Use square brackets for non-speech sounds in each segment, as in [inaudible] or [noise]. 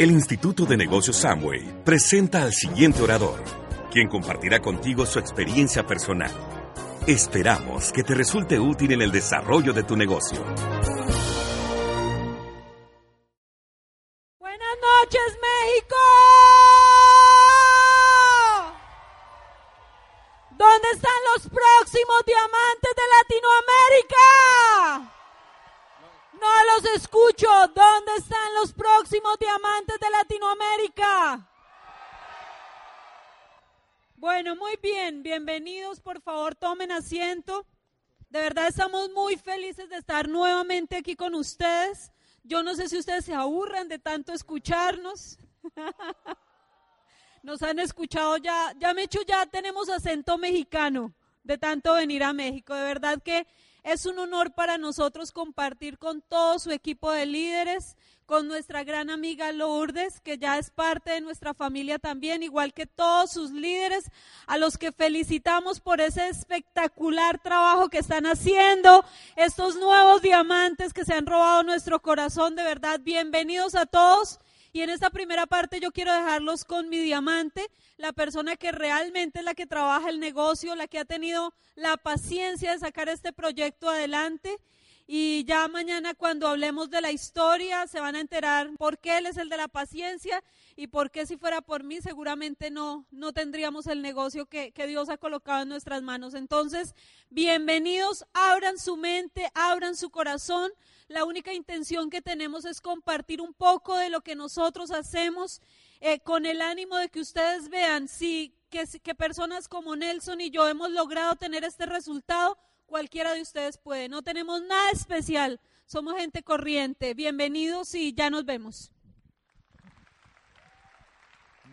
El Instituto de Negocios Samway presenta al siguiente orador, quien compartirá contigo su experiencia personal. Esperamos que te resulte útil en el desarrollo de tu negocio. Buenas noches, México. ¿Dónde están los próximos diamantes de Latinoamérica? No los escucho. ¿Dónde están los próximos diamantes de Latinoamérica? Bueno, muy bien. Bienvenidos. Por favor, tomen asiento. De verdad estamos muy felices de estar nuevamente aquí con ustedes. Yo no sé si ustedes se aburran de tanto escucharnos. [laughs] Nos han escuchado ya, ya me hecho ya tenemos acento mexicano de tanto venir a México. De verdad que es un honor para nosotros compartir con todo su equipo de líderes, con nuestra gran amiga Lourdes, que ya es parte de nuestra familia también, igual que todos sus líderes, a los que felicitamos por ese espectacular trabajo que están haciendo, estos nuevos diamantes que se han robado nuestro corazón, de verdad, bienvenidos a todos. Y en esta primera parte yo quiero dejarlos con mi diamante, la persona que realmente es la que trabaja el negocio, la que ha tenido la paciencia de sacar este proyecto adelante. Y ya mañana cuando hablemos de la historia se van a enterar por qué él es el de la paciencia y por qué si fuera por mí seguramente no, no tendríamos el negocio que, que Dios ha colocado en nuestras manos. Entonces, bienvenidos, abran su mente, abran su corazón. La única intención que tenemos es compartir un poco de lo que nosotros hacemos eh, con el ánimo de que ustedes vean si que, que personas como Nelson y yo hemos logrado tener este resultado, cualquiera de ustedes puede. No tenemos nada especial, somos gente corriente. Bienvenidos y ya nos vemos.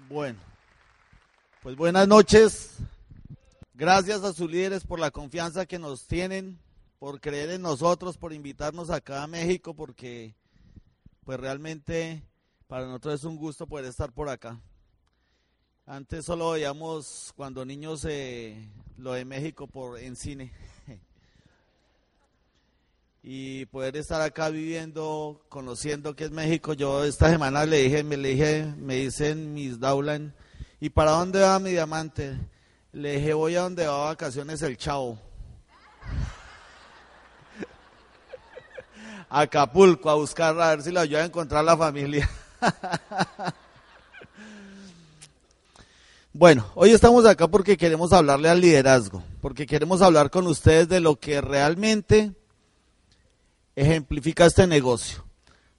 Bueno, pues buenas noches. Gracias a sus líderes por la confianza que nos tienen, por creer en nosotros, por invitarnos acá a México, porque pues realmente para nosotros es un gusto poder estar por acá. Antes solo veíamos cuando niños eh, lo de México por en cine. Y poder estar acá viviendo, conociendo qué es México. Yo esta semana le dije, me le dije, me dicen mis Daulan, ¿y para dónde va mi diamante? Le dije, voy a donde va a vacaciones el chavo. [laughs] Acapulco a buscar a ver si lo ayuda a encontrar la familia. [laughs] bueno, hoy estamos acá porque queremos hablarle al liderazgo, porque queremos hablar con ustedes de lo que realmente ejemplifica este negocio.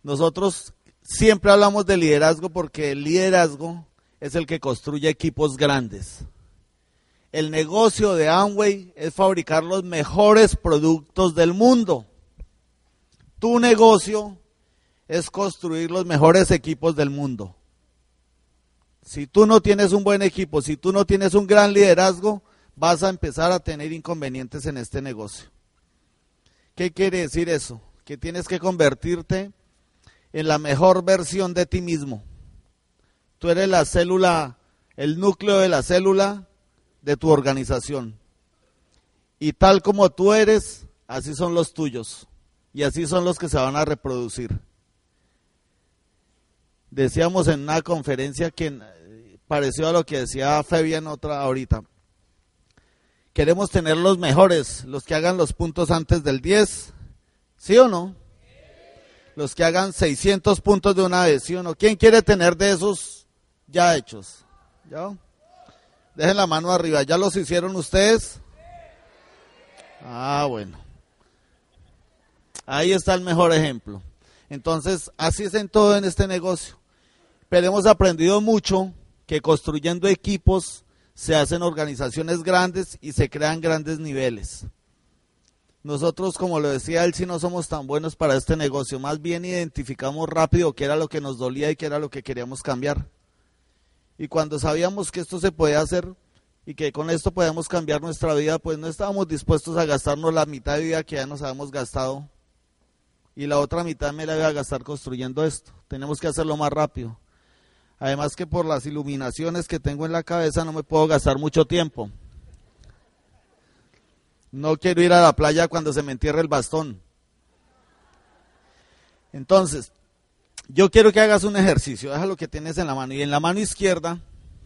Nosotros siempre hablamos de liderazgo porque el liderazgo es el que construye equipos grandes. El negocio de Amway es fabricar los mejores productos del mundo. Tu negocio es construir los mejores equipos del mundo. Si tú no tienes un buen equipo, si tú no tienes un gran liderazgo, vas a empezar a tener inconvenientes en este negocio. ¿Qué quiere decir eso? Que tienes que convertirte en la mejor versión de ti mismo. Tú eres la célula, el núcleo de la célula de tu organización. Y tal como tú eres, así son los tuyos. Y así son los que se van a reproducir. Decíamos en una conferencia que eh, pareció a lo que decía Fabián otra ahorita. Queremos tener los mejores, los que hagan los puntos antes del 10, ¿sí o no? Los que hagan 600 puntos de una vez, ¿sí o no? ¿Quién quiere tener de esos ya hechos? ¿Ya? Dejen la mano arriba, ¿ya los hicieron ustedes? Ah, bueno. Ahí está el mejor ejemplo. Entonces, así es en todo en este negocio. Pero hemos aprendido mucho que construyendo equipos se hacen organizaciones grandes y se crean grandes niveles. Nosotros, como lo decía él, si no somos tan buenos para este negocio, más bien identificamos rápido qué era lo que nos dolía y qué era lo que queríamos cambiar. Y cuando sabíamos que esto se podía hacer y que con esto podíamos cambiar nuestra vida, pues no estábamos dispuestos a gastarnos la mitad de vida que ya nos habíamos gastado y la otra mitad me la voy a gastar construyendo esto. Tenemos que hacerlo más rápido. Además que por las iluminaciones que tengo en la cabeza no me puedo gastar mucho tiempo. No quiero ir a la playa cuando se me entierre el bastón. Entonces, yo quiero que hagas un ejercicio. Deja lo que tienes en la mano. Y en la mano izquierda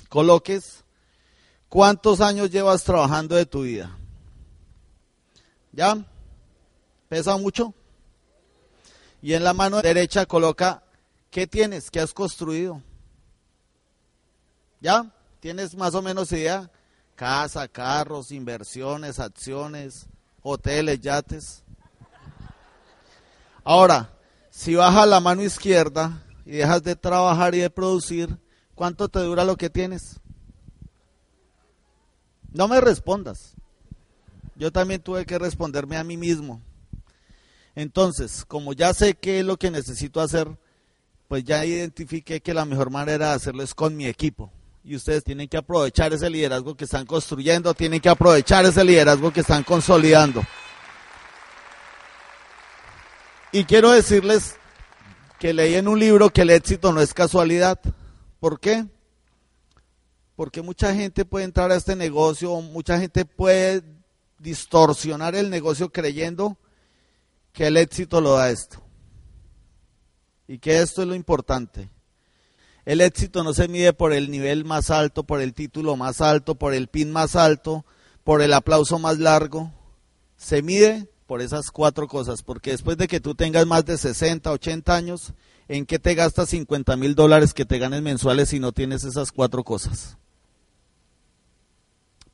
coloques cuántos años llevas trabajando de tu vida. ¿Ya? ¿Pesa mucho? Y en la mano derecha coloca qué tienes, qué has construido. ¿Ya? ¿Tienes más o menos idea? Casa, carros, inversiones, acciones, hoteles, yates. Ahora, si bajas la mano izquierda y dejas de trabajar y de producir, ¿cuánto te dura lo que tienes? No me respondas. Yo también tuve que responderme a mí mismo. Entonces, como ya sé qué es lo que necesito hacer, pues ya identifiqué que la mejor manera de hacerlo es con mi equipo y ustedes tienen que aprovechar ese liderazgo que están construyendo, tienen que aprovechar ese liderazgo que están consolidando. Y quiero decirles que leí en un libro que el éxito no es casualidad. ¿Por qué? Porque mucha gente puede entrar a este negocio, mucha gente puede distorsionar el negocio creyendo que el éxito lo da esto. Y que esto es lo importante. El éxito no se mide por el nivel más alto, por el título más alto, por el pin más alto, por el aplauso más largo. Se mide por esas cuatro cosas, porque después de que tú tengas más de 60, 80 años, ¿en qué te gastas 50 mil dólares que te ganes mensuales si no tienes esas cuatro cosas?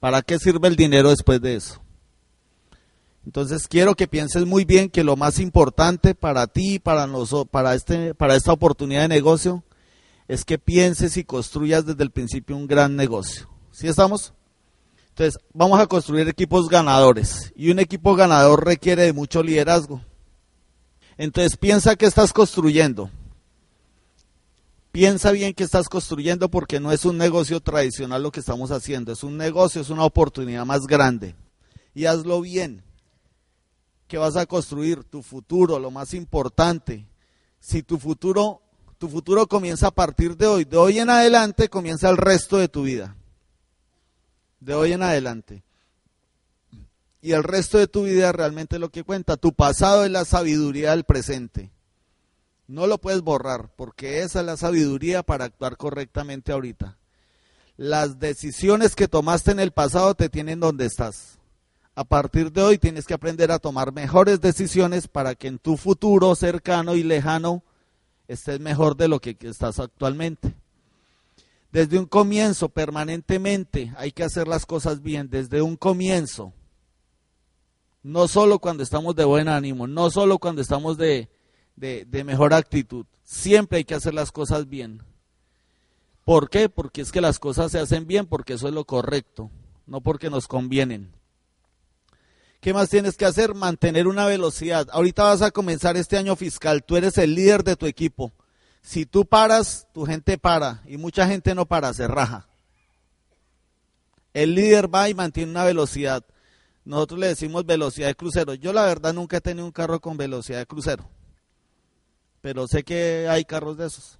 ¿Para qué sirve el dinero después de eso? Entonces quiero que pienses muy bien que lo más importante para ti, para nosotros, para este, para esta oportunidad de negocio, es que pienses y construyas desde el principio un gran negocio. ¿Sí estamos? Entonces, vamos a construir equipos ganadores. Y un equipo ganador requiere de mucho liderazgo. Entonces, piensa que estás construyendo. Piensa bien que estás construyendo porque no es un negocio tradicional lo que estamos haciendo. Es un negocio, es una oportunidad más grande. Y hazlo bien. Que vas a construir tu futuro, lo más importante. Si tu futuro tu futuro comienza a partir de hoy. De hoy en adelante comienza el resto de tu vida. De hoy en adelante. Y el resto de tu vida realmente es lo que cuenta. Tu pasado es la sabiduría del presente. No lo puedes borrar porque esa es la sabiduría para actuar correctamente ahorita. Las decisiones que tomaste en el pasado te tienen donde estás. A partir de hoy tienes que aprender a tomar mejores decisiones para que en tu futuro cercano y lejano estés mejor de lo que estás actualmente. Desde un comienzo, permanentemente, hay que hacer las cosas bien, desde un comienzo. No solo cuando estamos de buen ánimo, no solo cuando estamos de, de, de mejor actitud, siempre hay que hacer las cosas bien. ¿Por qué? Porque es que las cosas se hacen bien porque eso es lo correcto, no porque nos convienen. ¿Qué más tienes que hacer? Mantener una velocidad. Ahorita vas a comenzar este año fiscal. Tú eres el líder de tu equipo. Si tú paras, tu gente para. Y mucha gente no para, se raja. El líder va y mantiene una velocidad. Nosotros le decimos velocidad de crucero. Yo la verdad nunca he tenido un carro con velocidad de crucero. Pero sé que hay carros de esos.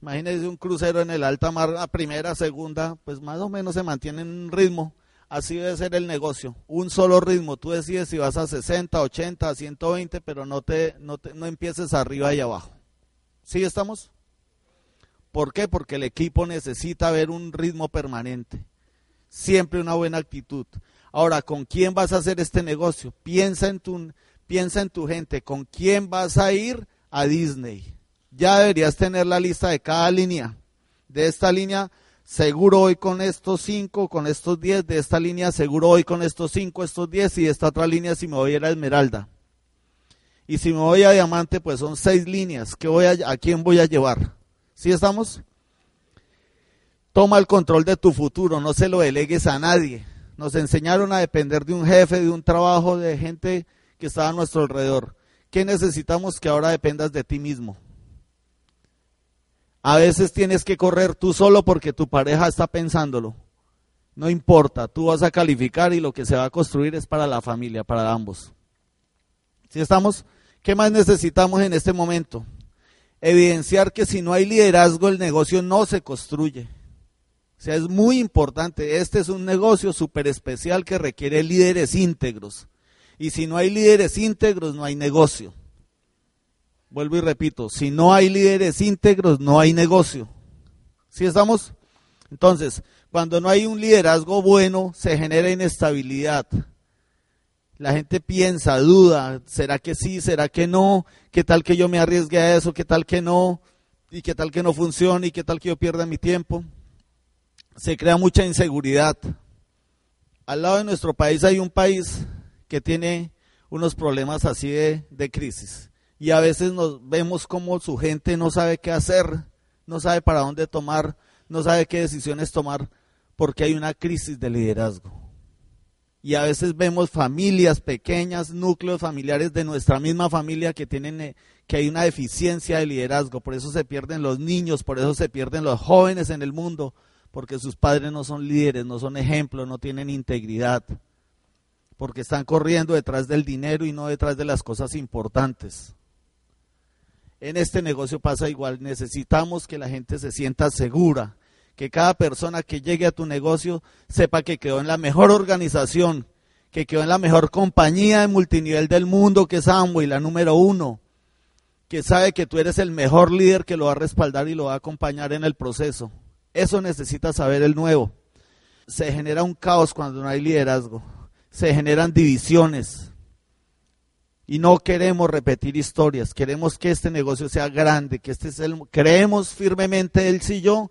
Imagínense un crucero en el alta mar, a primera, segunda, pues más o menos se mantiene en un ritmo Así debe ser el negocio, un solo ritmo. Tú decides si vas a 60, 80, 120, pero no te, no te, no empieces arriba y abajo. ¿Sí estamos? ¿Por qué? Porque el equipo necesita ver un ritmo permanente. Siempre una buena actitud. Ahora, ¿con quién vas a hacer este negocio? Piensa en tu, piensa en tu gente. ¿Con quién vas a ir a Disney? Ya deberías tener la lista de cada línea. De esta línea seguro hoy con estos cinco, con estos diez de esta línea, seguro hoy con estos cinco, estos diez y esta otra línea si me voy a ir Esmeralda. Y si me voy a Diamante, pues son seis líneas. ¿Qué voy a, ¿A quién voy a llevar? ¿Sí estamos? Toma el control de tu futuro, no se lo delegues a nadie. Nos enseñaron a depender de un jefe, de un trabajo, de gente que estaba a nuestro alrededor. ¿Qué necesitamos que ahora dependas de ti mismo? A veces tienes que correr tú solo porque tu pareja está pensándolo. No importa, tú vas a calificar y lo que se va a construir es para la familia, para ambos. Si estamos, ¿qué más necesitamos en este momento? Evidenciar que si no hay liderazgo el negocio no se construye. O sea, es muy importante. Este es un negocio súper especial que requiere líderes íntegros. Y si no hay líderes íntegros, no hay negocio. Vuelvo y repito, si no hay líderes íntegros, no hay negocio. ¿Sí estamos? Entonces, cuando no hay un liderazgo bueno, se genera inestabilidad. La gente piensa, duda, ¿será que sí? ¿Será que no? ¿Qué tal que yo me arriesgue a eso? ¿Qué tal que no? ¿Y qué tal que no funcione? ¿Y qué tal que yo pierda mi tiempo? Se crea mucha inseguridad. Al lado de nuestro país hay un país que tiene unos problemas así de, de crisis y a veces nos vemos como su gente no sabe qué hacer, no sabe para dónde tomar, no sabe qué decisiones tomar, porque hay una crisis de liderazgo. Y a veces vemos familias pequeñas, núcleos familiares de nuestra misma familia que tienen eh, que hay una deficiencia de liderazgo, por eso se pierden los niños, por eso se pierden los jóvenes en el mundo, porque sus padres no son líderes, no son ejemplos, no tienen integridad, porque están corriendo detrás del dinero y no detrás de las cosas importantes. En este negocio pasa igual, necesitamos que la gente se sienta segura, que cada persona que llegue a tu negocio sepa que quedó en la mejor organización, que quedó en la mejor compañía de multinivel del mundo, que es Amway, la número uno, que sabe que tú eres el mejor líder que lo va a respaldar y lo va a acompañar en el proceso. Eso necesita saber el nuevo. Se genera un caos cuando no hay liderazgo, se generan divisiones, y no queremos repetir historias, queremos que este negocio sea grande, que este es el, creemos firmemente él y yo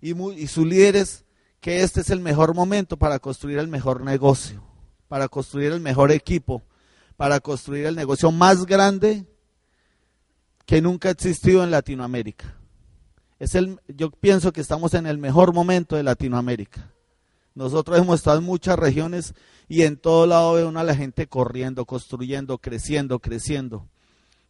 y, y sus líderes que este es el mejor momento para construir el mejor negocio, para construir el mejor equipo, para construir el negocio más grande que nunca ha existido en Latinoamérica. Es el, yo pienso que estamos en el mejor momento de Latinoamérica. Nosotros hemos estado en muchas regiones y en todo lado veo a la gente corriendo, construyendo, creciendo, creciendo.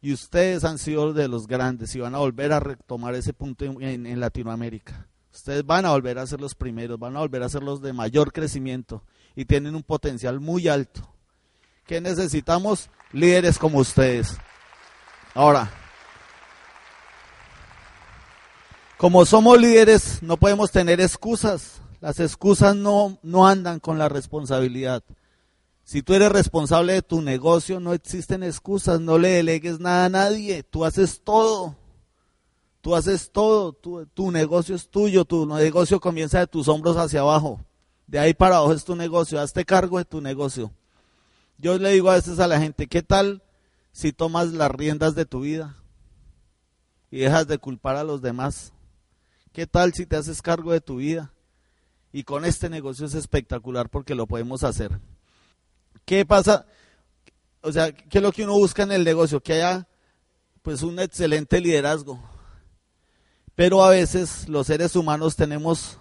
Y ustedes han sido de los grandes y van a volver a retomar ese punto en, en Latinoamérica. Ustedes van a volver a ser los primeros, van a volver a ser los de mayor crecimiento y tienen un potencial muy alto. ¿Qué necesitamos? Líderes como ustedes. Ahora, como somos líderes, no podemos tener excusas. Las excusas no, no andan con la responsabilidad. Si tú eres responsable de tu negocio, no existen excusas, no le delegues nada a nadie, tú haces todo. Tú haces todo, tu, tu negocio es tuyo, tu negocio comienza de tus hombros hacia abajo. De ahí para abajo es tu negocio, hazte cargo de tu negocio. Yo le digo a veces a la gente, ¿qué tal si tomas las riendas de tu vida y dejas de culpar a los demás? ¿Qué tal si te haces cargo de tu vida? Y con este negocio es espectacular porque lo podemos hacer. ¿Qué pasa? O sea, ¿qué es lo que uno busca en el negocio? Que haya pues un excelente liderazgo. Pero a veces los seres humanos tenemos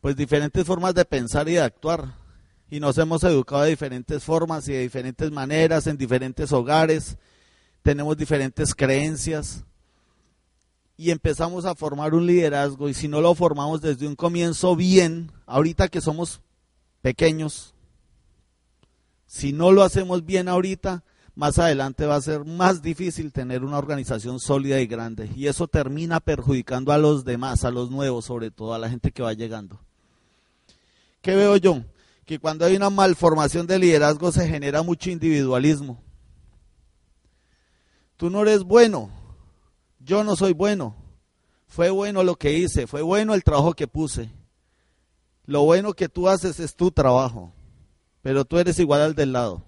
pues diferentes formas de pensar y de actuar. Y nos hemos educado de diferentes formas y de diferentes maneras, en diferentes hogares. Tenemos diferentes creencias y empezamos a formar un liderazgo y si no lo formamos desde un comienzo bien, ahorita que somos pequeños, si no lo hacemos bien ahorita, más adelante va a ser más difícil tener una organización sólida y grande y eso termina perjudicando a los demás, a los nuevos, sobre todo a la gente que va llegando. ¿Qué veo yo? Que cuando hay una malformación de liderazgo se genera mucho individualismo. Tú no eres bueno, yo no soy bueno. Fue bueno lo que hice, fue bueno el trabajo que puse. Lo bueno que tú haces es tu trabajo, pero tú eres igual al del lado.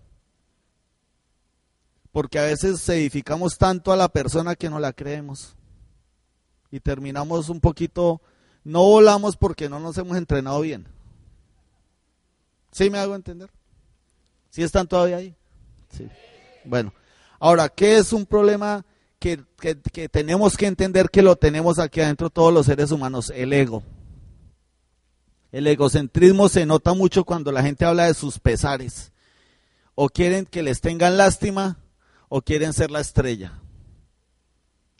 Porque a veces edificamos tanto a la persona que no la creemos. Y terminamos un poquito, no volamos porque no nos hemos entrenado bien. ¿Sí me hago entender? ¿Sí están todavía ahí? Sí. Bueno, ahora, ¿qué es un problema? Que, tenemos que entender que lo tenemos aquí adentro todos los seres humanos, el ego. El egocentrismo se nota mucho cuando la gente habla de sus pesares. O quieren que les tengan lástima o quieren ser la estrella.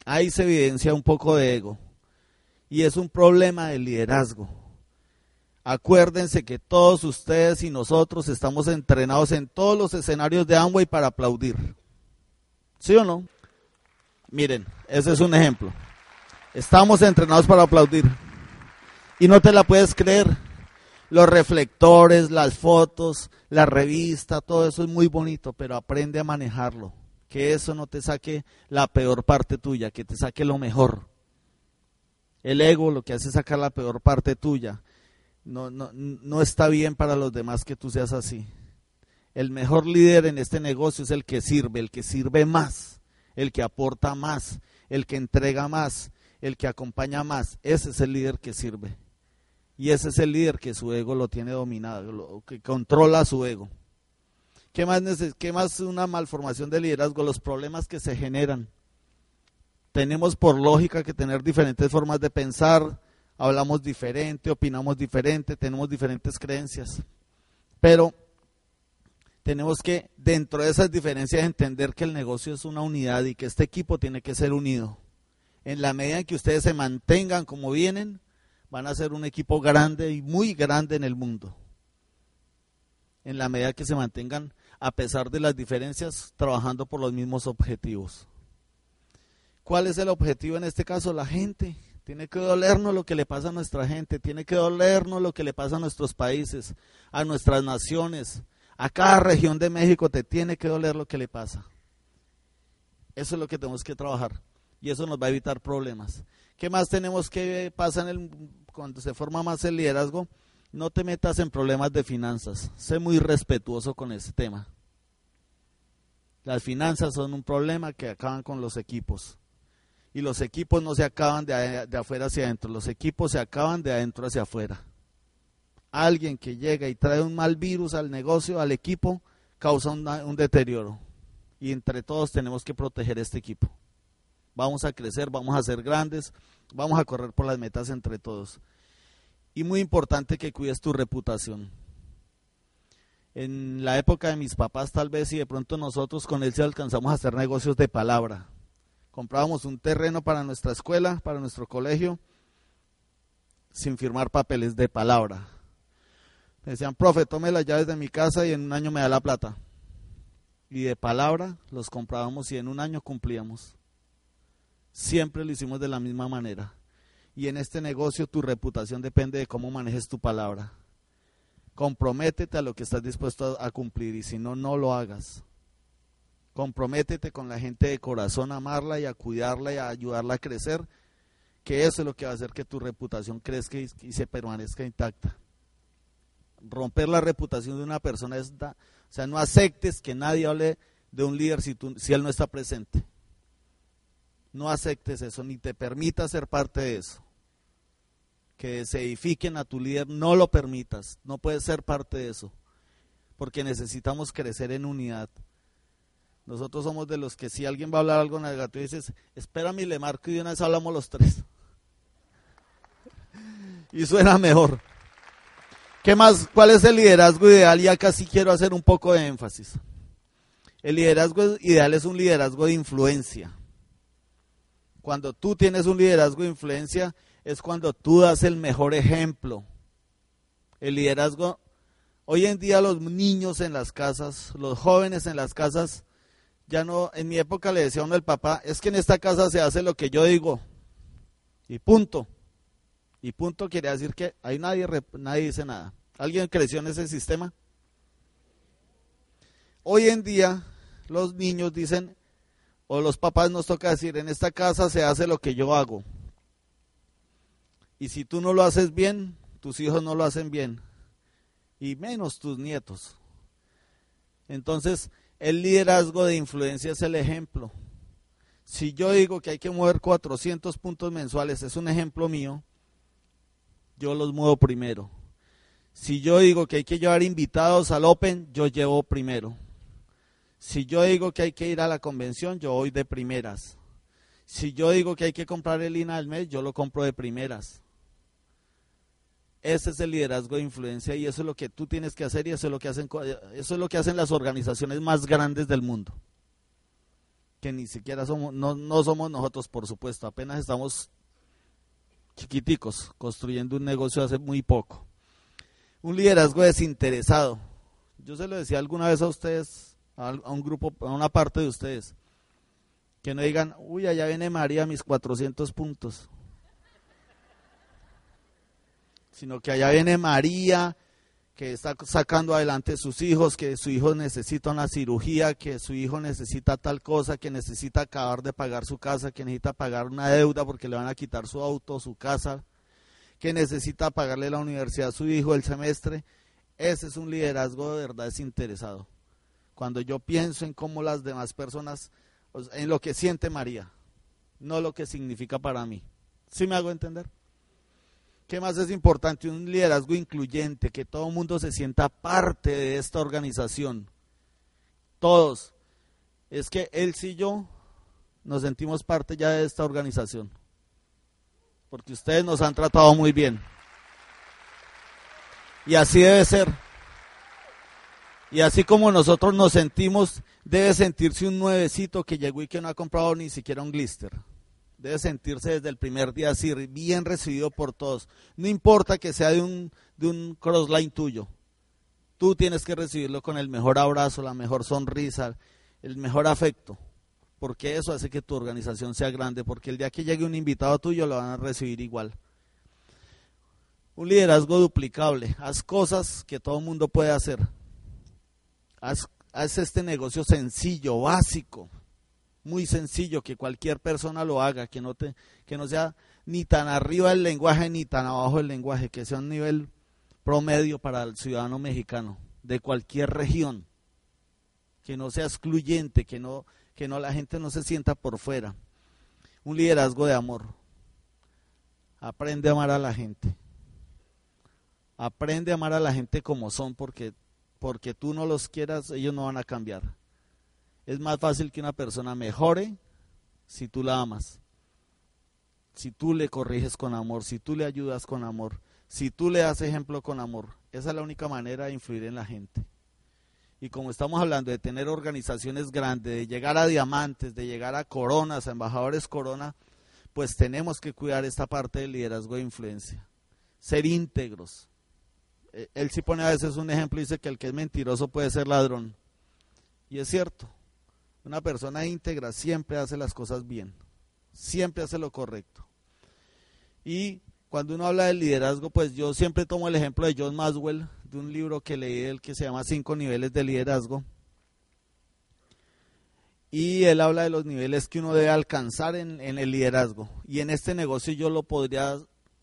Ahí se evidencia un poco de ego. Y es un problema de liderazgo. Acuérdense que todos ustedes y nosotros estamos entrenados en todos los escenarios de Amway para aplaudir. ¿Sí o no? Miren, ese es un ejemplo. Estamos entrenados para aplaudir. Y no te la puedes creer. Los reflectores, las fotos, la revista, todo eso es muy bonito, pero aprende a manejarlo. Que eso no te saque la peor parte tuya, que te saque lo mejor. El ego lo que hace es sacar la peor parte tuya no, no, no está bien para los demás que tú seas así. El mejor líder en este negocio es el que sirve, el que sirve más, el que aporta más, el que entrega más, el que acompaña más. Ese es el líder que sirve. Y ese es el líder que su ego lo tiene dominado, que controla su ego. ¿Qué más, ¿Qué más una malformación de liderazgo? Los problemas que se generan. Tenemos por lógica que tener diferentes formas de pensar, hablamos diferente, opinamos diferente, tenemos diferentes creencias. Pero tenemos que, dentro de esas diferencias, entender que el negocio es una unidad y que este equipo tiene que ser unido. En la medida en que ustedes se mantengan como vienen, van a ser un equipo grande y muy grande en el mundo. En la medida que se mantengan, a pesar de las diferencias, trabajando por los mismos objetivos. ¿Cuál es el objetivo en este caso? La gente. Tiene que dolernos lo que le pasa a nuestra gente, tiene que dolernos lo que le pasa a nuestros países, a nuestras naciones. A cada región de México te tiene que doler lo que le pasa. Eso es lo que tenemos que trabajar y eso nos va a evitar problemas. ¿Qué más tenemos que pasar en el, cuando se forma más el liderazgo? No te metas en problemas de finanzas. Sé muy respetuoso con ese tema. Las finanzas son un problema que acaban con los equipos y los equipos no se acaban de, afuera hacia adentro, los equipos se acaban de adentro hacia afuera. Alguien que llega y trae un mal virus al negocio, al equipo, causa un deterioro. Y entre todos tenemos que proteger este equipo. Vamos a crecer, vamos a ser grandes, vamos a correr por las metas entre todos. Y muy importante que cuides tu reputación. En la época de mis papás tal vez y de pronto nosotros con él se alcanzamos a hacer negocios de palabra comprábamos un terreno para nuestra escuela, para nuestro colegio, sin firmar papeles de palabra. Me decían, profe, tome las llaves de mi casa y en un año me da la plata. Y de palabra los comprábamos y en un año cumplíamos. Siempre lo hicimos de la misma manera. Y en este negocio tu reputación depende de cómo manejes tu palabra. Comprométete a lo que estás dispuesto a cumplir y si no, no lo hagas. Comprométete con la gente de corazón a amarla y a cuidarla y a ayudarla a crecer, que eso es lo que va a hacer que tu reputación crezca y, se permanezca intacta. Romper la reputación de una persona es, o sea, no aceptes que nadie hable de un líder si, si él no está presente. No aceptes eso, ni te permitas ser parte de eso. Que se edifiquen a tu líder, no lo permitas, no puedes ser parte de eso, porque necesitamos crecer en unidad. Nosotros somos de los que si alguien va a hablar algo negativo, dices, espérame y le marco y de una vez hablamos los tres. [laughs] y suena mejor. ¿Qué más? ¿Cuál es el liderazgo ideal? Y acá sí quiero hacer un poco de énfasis. El liderazgo ideal es un liderazgo de influencia. Cuando tú tienes un liderazgo de influencia es cuando tú das el mejor ejemplo. El liderazgo, hoy en día los niños en las casas, los jóvenes en las casas, ya no, en mi época le decía uno el papá, es que en esta casa se hace lo que yo digo. Y punto. Y punto quiere decir que ahí nadie, nadie dice nada. ¿Alguien creció en ese sistema? Hoy en día los niños dicen, o los papás nos toca decir, en esta casa se hace lo que yo hago. Y si tú no lo haces bien, tus hijos no lo hacen bien. Y menos tus nietos. Entonces, el liderazgo de influencia es el ejemplo. Si yo digo que hay que mover 400 puntos mensuales, es un ejemplo mío, yo los muevo primero. Si yo digo que hay que llevar invitados al Open, yo llevo primero. Si yo digo que hay que ir a la convención, yo voy de primeras. Si yo digo que hay que comprar el INA del mes, yo lo compro de primeras. Ese es el liderazgo de influencia y eso es lo que tú tienes que hacer y eso es lo que hacen, eso es lo que hacen las organizaciones más grandes del mundo. Que ni siquiera somos, no, no somos nosotros, por supuesto, apenas estamos chiquiticos, construyendo un negocio hace muy poco. Un liderazgo desinteresado. Yo se lo decía alguna vez a ustedes, a un grupo, a una parte de ustedes, que no digan, uy, allá viene María mis 400 puntos sino que allá viene María, que está sacando adelante sus hijos, que su hijo necesita una cirugía, que su hijo necesita tal cosa, que necesita acabar de pagar su casa, que necesita pagar una deuda porque le van a quitar su auto, su casa, que necesita pagarle la universidad a su hijo el semestre. Ese es un liderazgo de verdad desinteresado. Cuando yo pienso en cómo las demás personas, en lo que siente María, no lo que significa para mí. ¿Sí me hago entender? ¿Qué más es importante? Un liderazgo incluyente, que todo el mundo se sienta parte de esta organización. Todos. Es que él y yo nos sentimos parte ya de esta organización. Porque ustedes nos han tratado muy bien. Y así debe ser. Y así como nosotros nos sentimos, debe sentirse un nuevecito que llegó y que no ha comprado ni siquiera un glister debe sentirse desde el primer día así, bien recibido por todos. No importa que sea de un, de un crossline tuyo. Tú tienes que recibirlo con el mejor abrazo, la mejor sonrisa, el mejor afecto. Porque eso hace que tu organización sea grande. Porque el día que llegue un invitado tuyo lo van a recibir igual. Un liderazgo duplicable. Haz cosas que todo el mundo puede hacer. Haz, haz este negocio sencillo, básico muy sencillo, que cualquier persona lo haga, que no, te, que no sea ni tan arriba del lenguaje ni tan abajo del lenguaje, que sea un nivel promedio para el ciudadano mexicano de cualquier región, que no sea excluyente, que no, que no la gente no se sienta por fuera. Un liderazgo de amor. Aprende a amar a la gente. Aprende a amar a la gente como son, porque porque tú no los quieras, ellos no van a cambiar. Es más fácil que una persona mejore si tú la amas, si tú le corriges con amor, si tú le ayudas con amor, si tú le das ejemplo con amor. Esa es la única manera de influir en la gente. Y como estamos hablando de tener organizaciones grandes, de llegar a diamantes, de llegar a coronas, a embajadores corona, pues tenemos que cuidar esta parte del liderazgo de influencia. Ser íntegros. Eh, él sí pone a veces un ejemplo, dice que el que es mentiroso puede ser ladrón. Y es cierto. Una persona íntegra siempre hace las cosas bien, siempre hace lo correcto. Y cuando uno habla de liderazgo, pues yo siempre tomo el ejemplo de John Maswell, de un libro que leí él que se llama Cinco niveles de liderazgo. Y él habla de los niveles que uno debe alcanzar en, el liderazgo. Y en este negocio yo lo podría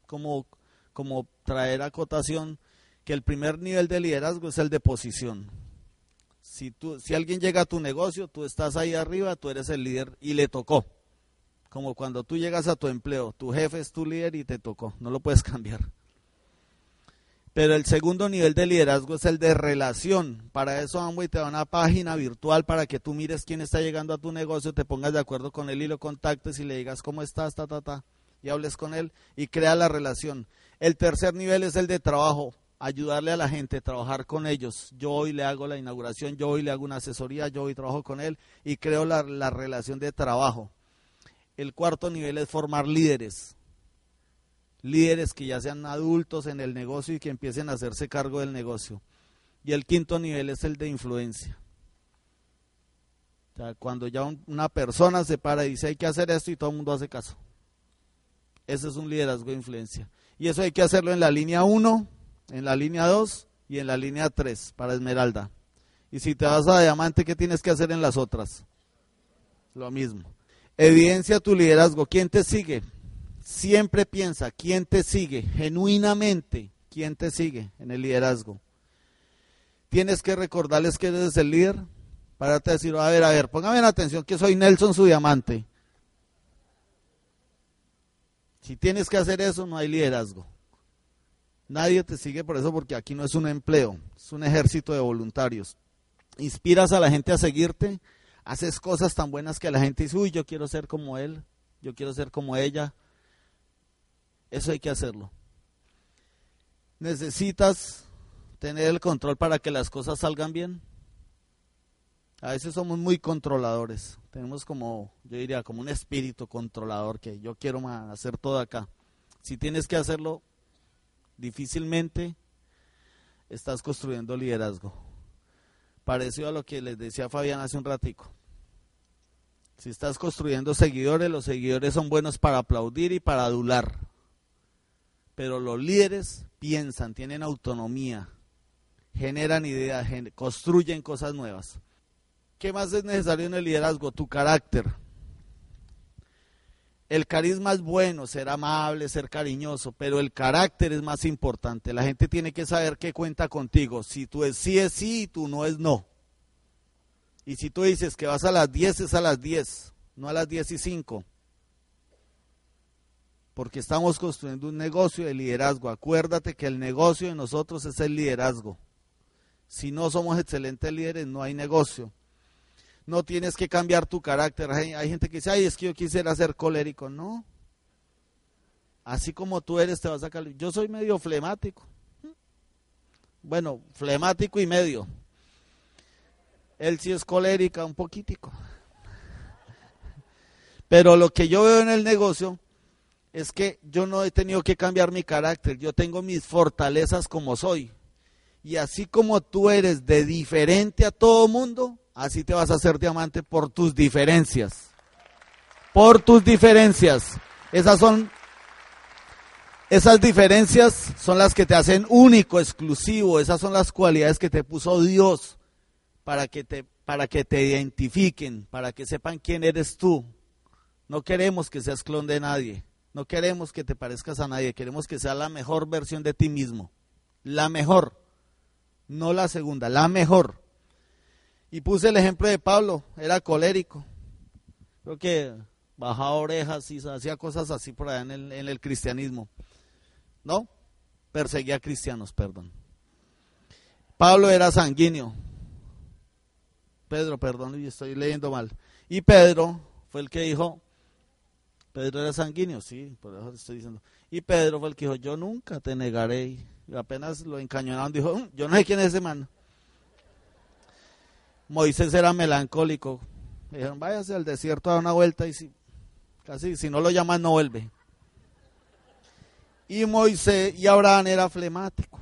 como, como traer a cotación que el primer nivel de liderazgo es el de posición si, tú, si alguien llega a tu negocio, tú estás ahí arriba, tú eres el líder y le tocó. Como cuando tú llegas a tu empleo, tu jefe es tu líder y te tocó, no lo puedes [laughs] cambiar. Pero el segundo nivel de liderazgo es el de relación. Para eso Amway te da una página virtual para que tú mires quién está llegando a tu negocio, te pongas de acuerdo con él y lo contactes y le digas cómo estás, ta, ta, ta, y hables con él y crea la relación. El tercer nivel es el de trabajo ayudarle a la gente, trabajar con ellos. Yo hoy le hago la inauguración, yo hoy le hago una asesoría, yo hoy trabajo con él y creo la, la relación de trabajo. El cuarto nivel es formar líderes. Líderes que ya sean adultos en el negocio y que empiecen a hacerse cargo del negocio. Y el quinto nivel es el de influencia. cuando ya una persona se para y dice hay que hacer esto y todo el mundo hace caso. Ese es un liderazgo de influencia. Y eso hay que hacerlo en la línea 1, en la línea 2 y en la línea 3 para Esmeralda. Y si te vas a Diamante, ¿qué tienes que hacer en las otras? Lo mismo. Evidencia tu liderazgo. ¿Quién te sigue? Siempre piensa, ¿quién te sigue? Genuinamente, ¿quién te sigue en el liderazgo? Tienes que recordarles que eres el líder. Para te decir, a ver, a ver, póngame en atención que soy Nelson su diamante. Si tienes que hacer eso, no hay liderazgo. Nadie te sigue por eso porque aquí no es un empleo, es un ejército de voluntarios. Inspiras a la gente a seguirte, haces cosas tan buenas que la gente dice, uy, yo quiero ser como él, yo quiero ser como ella. Eso hay que hacerlo. necesitas tener el control para que las cosas salgan bien. A veces somos muy controladores. Tenemos como, yo diría, como un espíritu controlador que yo quiero hacer todo acá. Si tienes que hacerlo, difícilmente estás construyendo liderazgo. Parecido a lo que les decía Fabián hace un ratico. Si estás construyendo seguidores, los seguidores son buenos para aplaudir y para adular. Pero los líderes piensan, tienen autonomía, generan ideas, construyen cosas nuevas. ¿Qué más es necesario en el liderazgo? Tu carácter. El carisma es bueno, ser amable, ser cariñoso, pero el carácter es más importante. La gente tiene que saber qué cuenta contigo. Si tú es sí, es sí y tú no es no. Y si tú dices que vas a las 10, es a las 10, no a las 10 y 5. Porque estamos construyendo un negocio de liderazgo. Acuérdate que el negocio de nosotros es el liderazgo. Si no somos excelentes líderes, no hay negocio. No tienes que cambiar tu carácter. Hay, gente que dice, ay, es que yo quisiera ser colérico. No. Así como tú eres, te vas a calificar. Yo soy medio flemático. Bueno, flemático y medio. Él sí es colérica, un poquitico. Pero lo que yo veo en el negocio es que yo no he tenido que cambiar mi carácter. Yo tengo mis fortalezas como soy. Y así como tú eres de diferente a todo mundo, así te vas a hacer diamante por tus diferencias. Por tus diferencias. Esas son esas diferencias son las que te hacen único, exclusivo, esas son las cualidades que te puso Dios para que te para que te identifiquen, para que sepan quién eres tú. No queremos que seas clon de nadie, no queremos que te parezcas a nadie, queremos que sea la mejor versión de ti mismo, la mejor no la segunda, la mejor. Y puse el ejemplo de Pablo, era colérico. Creo que bajaba orejas y hacía cosas así por allá en el, cristianismo. ¿No? Perseguía a cristianos, perdón. Pablo era sanguíneo. Pedro, perdón, estoy leyendo mal. Y Pedro fue el que dijo, Pedro era sanguíneo, sí, por eso estoy diciendo. Y Pedro fue el que dijo, yo nunca te negaré apenas lo encañonaron, dijo, mm, yo no sé quién es ese man. Moisés era melancólico. dijeron, váyase al desierto a dar una vuelta y si, casi si no lo llaman no vuelve. Y Moisés y Abraham era flemático.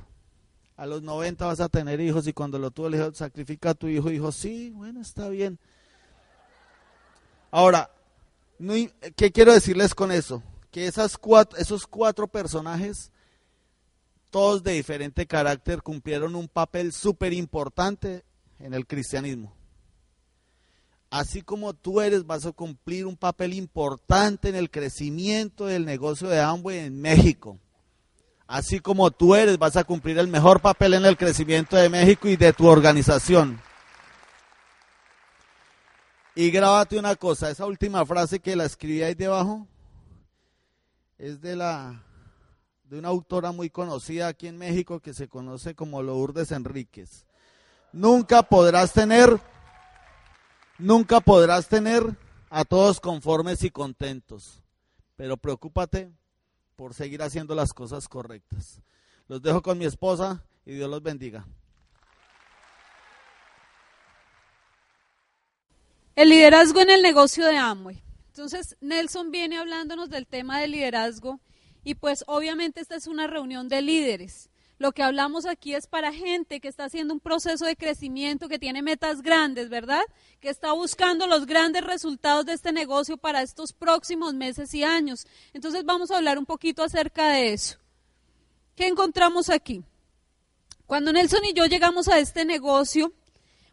A los 90 vas a tener hijos y cuando lo tuvo le dijo, sacrifica a tu hijo. Dijo, sí, bueno, está bien. Ahora, ¿qué quiero decirles con eso? Que esas cuatro, esos cuatro personajes todos de diferente carácter, cumplieron un papel súper importante en el cristianismo. Así como tú eres, vas a cumplir un papel importante en el crecimiento del negocio de Amway en México. Así como tú eres, vas a cumplir el mejor papel en el crecimiento de México y de tu organización. Y grábate una cosa, esa última frase que la escribí ahí debajo es de la de una autora muy conocida aquí en México que se conoce como Lourdes Enríquez. Nunca podrás tener, nunca podrás tener a todos conformes y contentos, pero preocúpate por seguir haciendo las cosas correctas. Los dejo con mi esposa y Dios los bendiga. El liderazgo en el negocio de Amway. Entonces, Nelson viene hablándonos del tema del liderazgo y pues obviamente esta es una reunión de líderes. Lo que hablamos aquí es para gente que está haciendo un proceso de crecimiento, que tiene metas grandes, ¿verdad? Que está buscando los grandes resultados de este negocio para estos próximos meses y años. Entonces vamos a hablar un poquito acerca de eso. ¿Qué encontramos aquí? Cuando Nelson y yo llegamos a este negocio,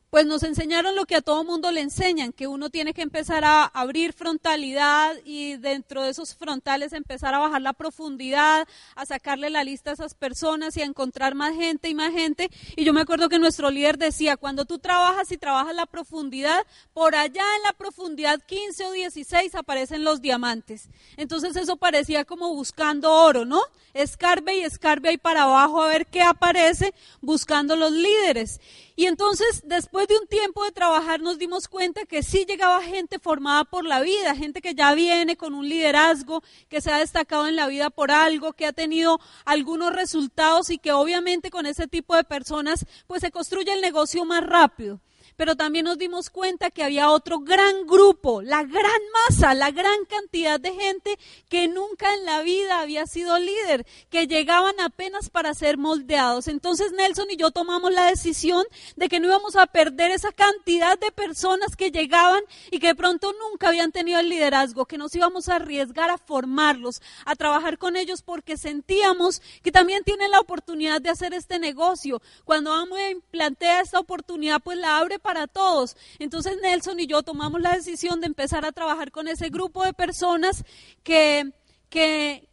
pues nos enseñaron lo que a todo mundo le enseñan, que uno tiene que empezar a abrir frontalidad y dentro de esos frontales empezar a bajar la profundidad, a sacarle la lista a esas personas y a encontrar más gente y más gente. Y yo me acuerdo que nuestro líder decía, cuando tú trabajas y trabajas la profundidad, por allá en la profundidad 15 o 16 aparecen los diamantes. Entonces eso parecía como buscando oro, ¿no? Escarbe y escarbe ahí para abajo a ver qué aparece buscando los líderes. Y entonces después de un tiempo de trabajar nos dimos cuenta que sí llegaba gente formada por la vida, gente que ya viene con un liderazgo, que se ha destacado en la vida por algo, que ha tenido algunos resultados y que obviamente con ese tipo de personas pues se construye el negocio más rápido pero también nos dimos cuenta que había otro gran grupo, la gran masa, la gran cantidad de gente que nunca en la vida había sido líder, que llegaban apenas para ser moldeados. Entonces Nelson y yo tomamos la decisión de que no íbamos a perder esa cantidad de personas que llegaban y que de pronto nunca habían tenido el liderazgo, que nos íbamos a arriesgar a formarlos, a trabajar con ellos porque sentíamos que también tienen la oportunidad de hacer este negocio. Cuando vamos a plantea esta oportunidad, pues la abre para para todos. Entonces Nelson y yo tomamos la decisión de empezar a trabajar con ese grupo de personas que, que,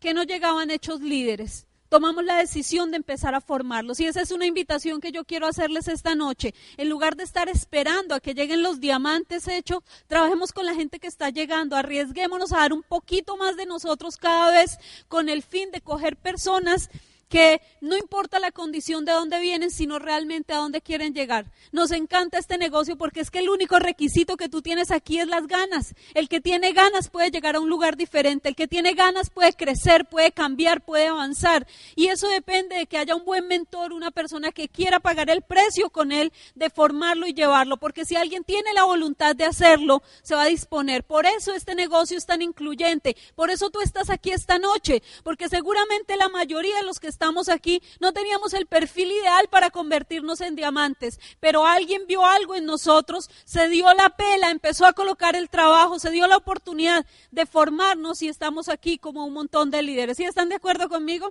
que no llegaban hechos líderes tomamos la decisión de empezar a formarlos. Y esa es una invitación que yo quiero hacerles esta noche. En lugar de estar esperando a que lleguen los diamantes hechos, trabajemos con la gente que está llegando, arriesguémonos a dar un poquito más de nosotros cada vez con el fin de coger personas que no importa la condición de dónde vienen, sino realmente a dónde quieren llegar. Nos encanta este negocio porque es que el único requisito que tú tienes aquí es las ganas. El que tiene ganas puede llegar a un lugar diferente, el que tiene ganas puede crecer, puede cambiar, puede avanzar. Y eso depende de que haya un buen mentor, una persona que quiera pagar el precio con él de formarlo y llevarlo, porque si alguien tiene la voluntad de hacerlo, se va a disponer. Por eso este negocio es tan incluyente, por eso tú estás aquí esta noche, porque seguramente la mayoría de los que estamos aquí, no teníamos el perfil ideal para convertirnos en diamantes, pero alguien vio algo en nosotros, se dio la pela, empezó a colocar el trabajo, se dio la oportunidad de formarnos y estamos aquí como un montón de líderes. ¿Sí están de acuerdo conmigo?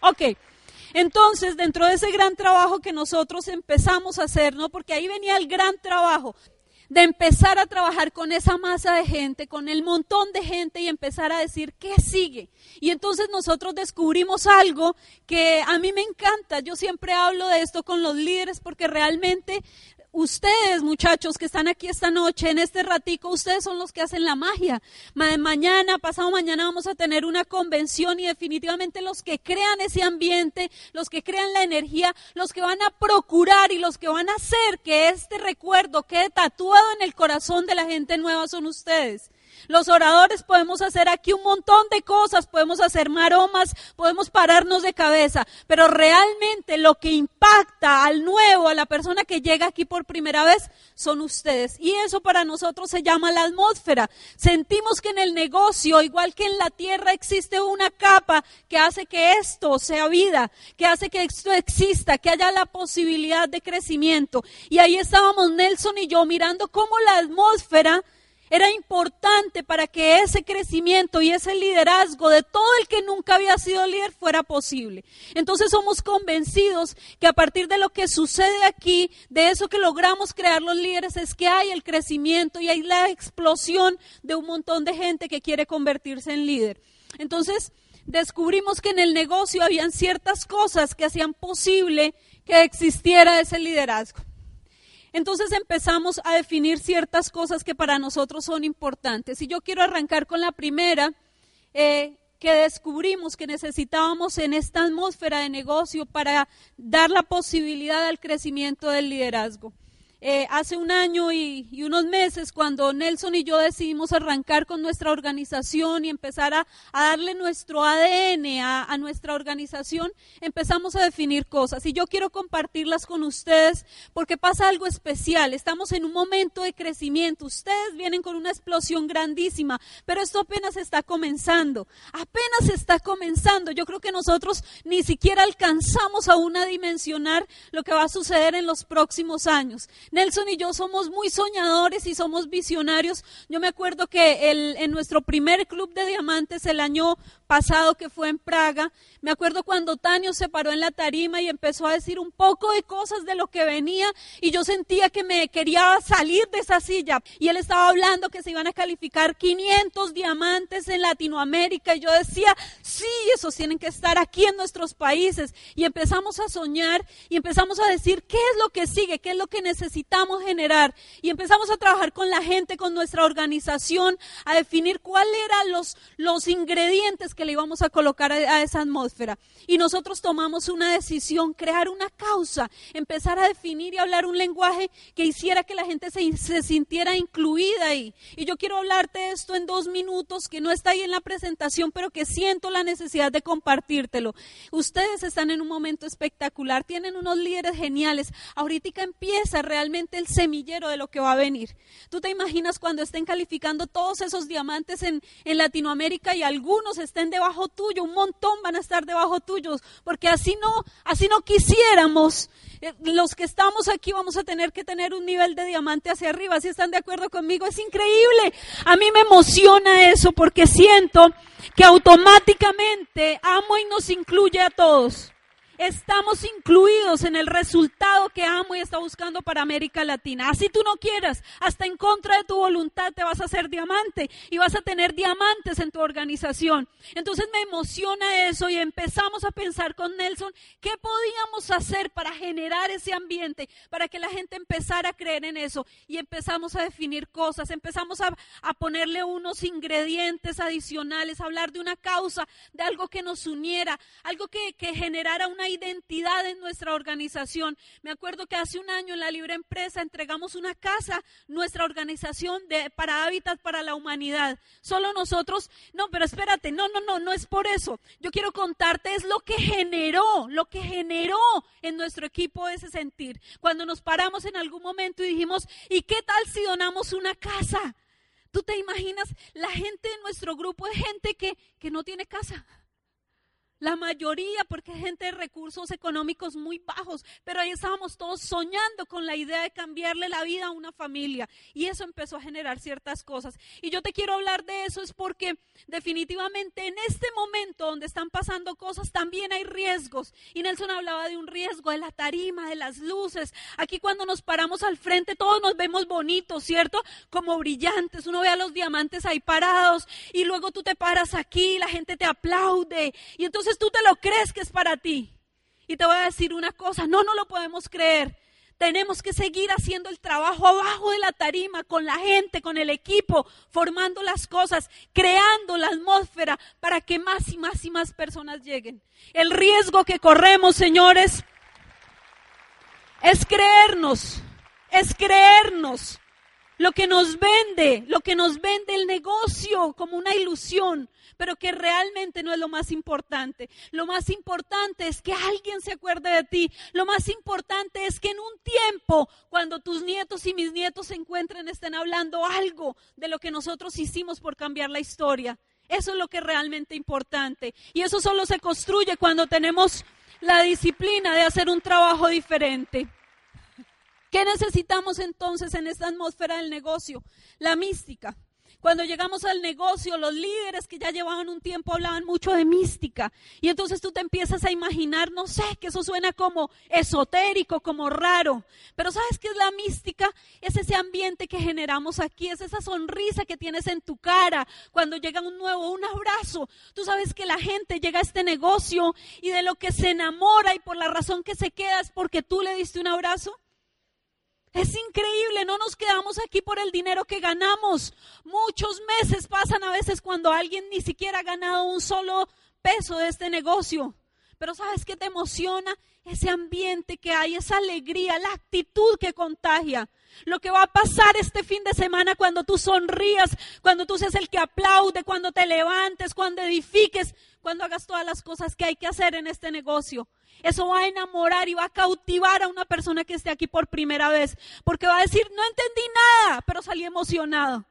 Ok. Entonces, dentro de ese gran trabajo que nosotros empezamos a hacer, ¿no? Porque ahí venía el gran trabajo de empezar a trabajar con esa masa de gente, con el montón de gente y empezar a decir qué sigue. Y entonces nosotros descubrimos algo que a mí me encanta. Yo siempre hablo de esto con los líderes porque realmente ustedes, muchachos, que están aquí esta noche, en este ratico, ustedes son los que hacen la magia. Mañana, pasado mañana vamos a tener una convención y definitivamente los que crean ese ambiente, los que crean la energía, los que van a procurar y los que van a hacer que este recuerdo quede tatuado en el corazón de la gente nueva son ustedes. Los oradores podemos hacer aquí un montón de cosas, podemos hacer maromas, podemos pararnos de cabeza, pero realmente lo que impacta al nuevo, a la persona que llega aquí por primera vez, son ustedes. Y eso para nosotros se llama la atmósfera. Sentimos que en el negocio, igual que en la tierra, existe una capa que hace que esto sea vida, que hace que esto exista, que haya la posibilidad de crecimiento. Y ahí estábamos Nelson y yo mirando cómo la atmósfera era importante para que ese crecimiento y ese liderazgo de todo el que nunca había sido líder fuera posible. Entonces somos convencidos que a partir de lo que sucede aquí, de eso que logramos crear los líderes, es que hay el crecimiento y hay la explosión de un montón de gente que quiere convertirse en líder. Entonces descubrimos que en el negocio habían ciertas cosas que hacían posible que existiera ese liderazgo. Entonces empezamos a definir ciertas cosas que para nosotros son importantes. Y yo quiero arrancar con la primera, eh, que descubrimos que necesitábamos en esta atmósfera de negocio para dar la posibilidad al crecimiento del liderazgo. Eh, hace un año y, unos meses cuando Nelson y yo decidimos arrancar con nuestra organización y empezar a, darle nuestro ADN a, nuestra organización, empezamos a definir cosas. Y yo quiero compartirlas con ustedes porque pasa algo especial. Estamos en un momento de crecimiento. Ustedes vienen con una explosión grandísima, pero esto apenas está comenzando. Apenas está comenzando. Yo creo que nosotros ni siquiera alcanzamos aún a dimensionar lo que va a suceder en los próximos años. Nelson y yo somos muy soñadores y somos visionarios. Yo me acuerdo que el, en nuestro primer club de diamantes el año pasado que fue en Praga, me acuerdo cuando Tanio se paró en la tarima y empezó a decir un poco de cosas de lo que venía y yo sentía que me quería salir de esa silla y él estaba hablando que se iban a calificar 500 diamantes en Latinoamérica y yo decía, sí, esos tienen que estar aquí en nuestros países y empezamos a soñar y empezamos a decir, ¿qué es lo que sigue? ¿Qué es lo que necesitamos? generar. Y empezamos a trabajar con la gente, con nuestra organización, a definir cuáles eran los, los ingredientes le íbamos a colocar a, a esa atmósfera. Y nosotros tomamos una decisión, crear una causa, empezar a definir y hablar un lenguaje que hiciera que la gente se, se sintiera incluida ahí. Y yo quiero hablarte esto en dos minutos, que no está ahí en la presentación, pero que siento la necesidad de compartírtelo. Ustedes están en un momento espectacular, tienen unos líderes geniales. Ahorita empieza realmente el semillero de lo que va a venir. ¿Tú te imaginas cuando estén calificando todos esos diamantes en, en Latinoamérica y algunos estén debajo tuyo? Un montón van a estar debajo tuyos, porque así no, así no quisiéramos eh, los que estamos aquí vamos a tener que tener un nivel de diamante hacia arriba. Si están de acuerdo conmigo, es increíble. A mí me emociona eso porque siento que automáticamente amo y nos incluye a todos estamos incluidos en el resultado que amo y está buscando para América Latina. Así tú no quieras, hasta en contra de tu voluntad te vas a hacer diamante y vas a tener diamantes en tu organización. Entonces me emociona eso y empezamos a pensar con Nelson qué podíamos hacer para generar ese ambiente, para que la gente empezara a creer en eso y empezamos a definir cosas, empezamos a, a ponerle unos ingredientes adicionales, hablar de una causa, de algo que nos uniera, algo que, que generara una identidad en nuestra organización. Me acuerdo que hace un año en la Libre Empresa entregamos una casa, nuestra organización de, para Hábitat para la Humanidad. Solo nosotros, no, pero espérate, no, no, no, no es por eso. Yo quiero contarte es lo que generó, lo que generó en nuestro equipo ese sentir. Cuando nos paramos en algún momento y dijimos, ¿y qué tal si donamos una casa? ¿Tú te imaginas? La gente de nuestro grupo es gente que, que no tiene casa. La mayoría, porque hay gente de recursos económicos muy bajos, pero ahí estábamos todos soñando con la idea de cambiarle la vida a una familia. Y eso empezó a generar ciertas cosas. Y yo te quiero hablar de eso es porque definitivamente en este momento donde están pasando cosas también hay riesgos. Y Nelson hablaba de un riesgo de la tarima, de las luces. Aquí cuando nos paramos al frente todos nos vemos bonitos, ¿cierto? Como brillantes. Uno ve a los diamantes ahí parados y luego tú te paras aquí, la gente te aplaude. Y entonces tú te lo crees que es para ti. Y te voy a decir una cosa, no, no lo podemos creer. Tenemos que seguir haciendo el trabajo abajo de la tarima, con la gente, con el equipo, formando las cosas, creando la atmósfera para que más y más y más personas lleguen. El riesgo que corremos, señores, es creernos, es creernos lo que nos vende, lo que nos vende el negocio como una ilusión, pero que realmente no es lo más importante. Lo más importante es que alguien se acuerde de ti. Lo más importante es que en un tiempo, cuando tus nietos y mis nietos se encuentren, estén hablando algo de lo que nosotros hicimos por cambiar la historia. Eso es lo que es realmente importante. Y eso solo se construye cuando tenemos la disciplina de hacer un trabajo diferente. ¿Qué necesitamos entonces en esta atmósfera del negocio? La mística. Cuando llegamos al negocio, los líderes que ya llevaban un tiempo hablaban mucho de mística. Y entonces tú te empiezas a imaginar, no sé, que eso suena como esotérico, como raro. Pero ¿sabes qué es la mística? Es ese ambiente que generamos aquí, es esa sonrisa que tienes en tu cara cuando llega un nuevo, un abrazo. Tú sabes que la gente llega a este negocio y de lo que se enamora y por la razón que se queda es porque tú le diste un abrazo. Es increíble, no nos quedamos aquí por el dinero que ganamos. Muchos meses pasan a veces cuando alguien ni siquiera ha ganado un solo peso de este negocio. Pero ¿sabes qué te emociona? Ese ambiente que hay, esa alegría, la actitud que contagia. Lo que va a pasar este fin de semana cuando tú sonrías, cuando tú seas el que aplaude, cuando te levantes, cuando edifiques, cuando hagas todas las cosas que hay que hacer en este negocio. Eso va a enamorar y va a cautivar a una persona que esté aquí por primera vez, porque va a decir, no entendí nada, pero salí emocionado.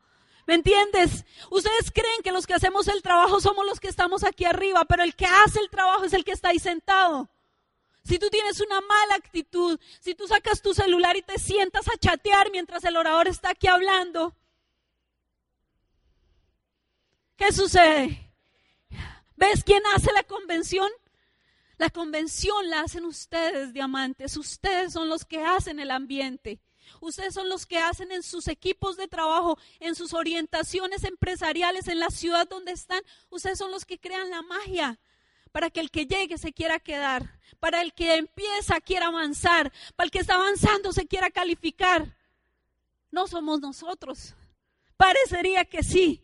¿Me entiendes? Ustedes creen que los que hacemos el trabajo somos los que estamos aquí arriba, pero el que hace el trabajo es el que está ahí sentado. Si tú tienes una mala actitud, si tú sacas tu celular y te sientas a chatear mientras el orador está aquí hablando, ¿qué sucede? ¿Ves quién hace la convención? La convención la hacen ustedes, diamantes. Ustedes son los que hacen el ambiente. Ustedes son los que hacen en sus equipos de trabajo, en sus orientaciones empresariales, en la ciudad donde están. Ustedes son los que crean la magia. para que el que llegue se quiera quedar, para el que empieza quiera avanzar, para el que está avanzando se quiera calificar. No somos nosotros. Parecería que sí,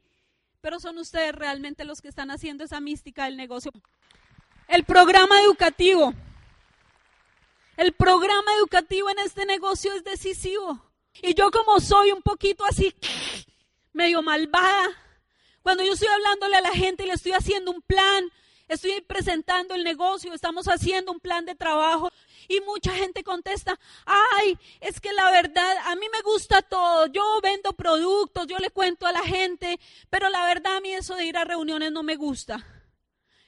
pero son ustedes realmente los que están haciendo esa mística del negocio. El programa educativo. El programa educativo en este negocio es decisivo. Y yo como soy un poquito así, medio malvada, cuando yo estoy hablándole a la gente y le estoy haciendo un plan, estoy presentando el negocio, estamos haciendo un plan de trabajo y mucha gente contesta, ay, es que la verdad, a mí me gusta todo, yo vendo productos, yo le cuento a la gente, pero la verdad a mí eso de ir a reuniones no me gusta.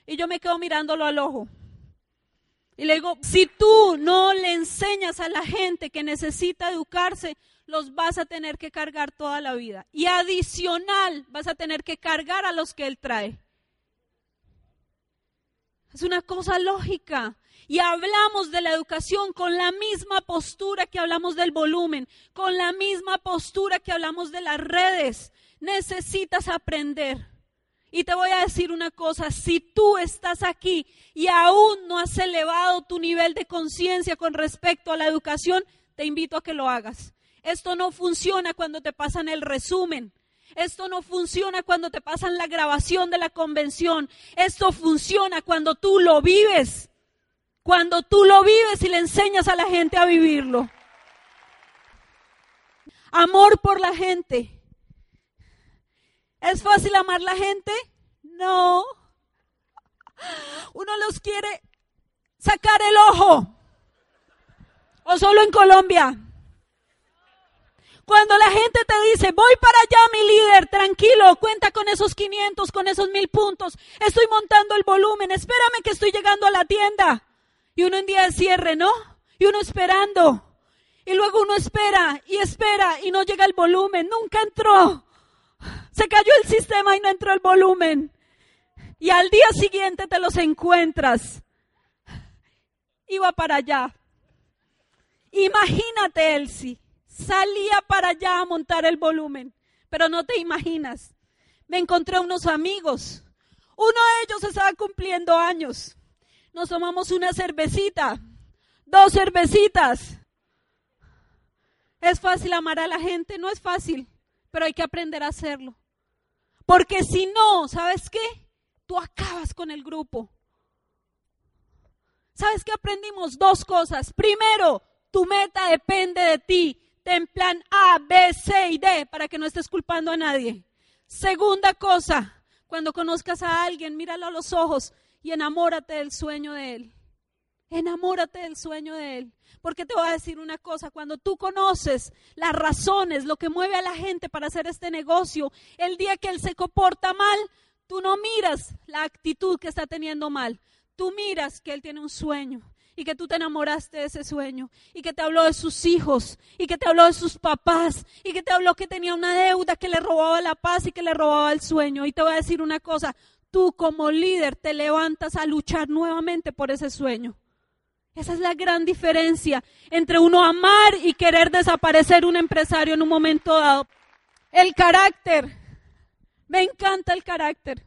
Y yo me quedo mirándolo al ojo. Y le digo, si tú no le enseñas a la gente que necesita educarse, los vas a tener que cargar toda la vida. Y adicional, vas a tener que cargar a los que él trae. Es una cosa lógica. Y hablamos de la educación con la misma postura que hablamos del volumen, con la misma postura que hablamos de las redes. Necesitas aprender. Y te voy a decir una cosa, si tú estás aquí y aún no has elevado tu nivel de conciencia con respecto a la educación, te invito a que lo hagas. Esto no funciona cuando te pasan el resumen. Esto no funciona cuando te pasan la grabación de la convención. Esto funciona cuando tú lo vives. Cuando tú lo vives y le enseñas a la gente a vivirlo. Amor por la gente. ¿Es fácil amar la gente? No. Uno los quiere sacar el ojo. O solo en Colombia. Cuando la gente te dice, voy para allá, mi líder, tranquilo, cuenta con esos 500, con esos mil puntos, estoy montando el volumen, espérame que estoy llegando a la tienda. Y uno en día de cierre, ¿no? Y uno esperando. Y luego uno espera y espera y no llega el volumen, nunca entró. Se cayó el sistema y no entró el volumen. Y al día siguiente te los encuentras. Iba para allá. Imagínate, Elsie salía para allá a montar el volumen, pero no te imaginas. Me encontré unos amigos. Uno de ellos estaba cumpliendo años. Nos tomamos una cervecita, dos cervecitas. ¿Es fácil amar a la gente? No es fácil, pero hay que aprender a hacerlo. Porque si no, ¿sabes qué? Tú acabas con el grupo. ¿Sabes qué aprendimos? Dos cosas. Primero, tu meta depende de ti en plan A, B, C y D para que no estés culpando a nadie. Segunda cosa, cuando conozcas a alguien, míralo a los ojos y enamórate del sueño de él. Enamórate del sueño de él. Porque te voy a decir una cosa, cuando tú conoces las razones, lo que mueve a la gente para hacer este negocio, el día que él se comporta mal, tú no miras la actitud que está teniendo mal, tú miras que él tiene un sueño y que tú te enamoraste de ese sueño y que te habló de sus hijos y que te habló de sus papás y que te habló que tenía una deuda que le robaba la paz y que le robaba el sueño. Y te voy a decir una cosa, tú como líder te levantas a luchar nuevamente por ese sueño. Esa es la gran diferencia entre uno amar y querer desaparecer un empresario en un momento dado. El carácter. Me encanta el carácter.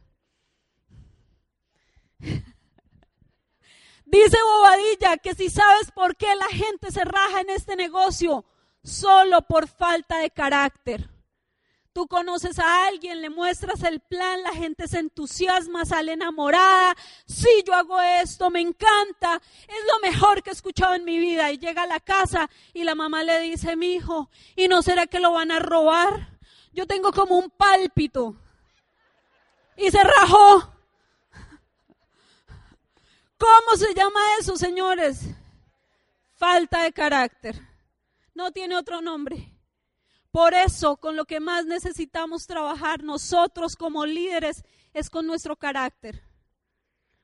[laughs] Dice Bobadilla que si sabes por qué la gente se raja en este negocio, solo por falta de carácter. Tú conoces a alguien, le muestras el plan, la gente se entusiasma, sale enamorada. Sí, yo hago esto, me encanta, es lo mejor que he escuchado en mi vida. Y llega a la casa y la mamá le dice, mi hijo, ¿y no será que lo van a robar? Yo tengo como un pálpito. Y se rajó. ¿Cómo se llama eso, señores? Falta de carácter. No tiene otro nombre. Por eso, con lo que más necesitamos trabajar nosotros como líderes es con nuestro carácter.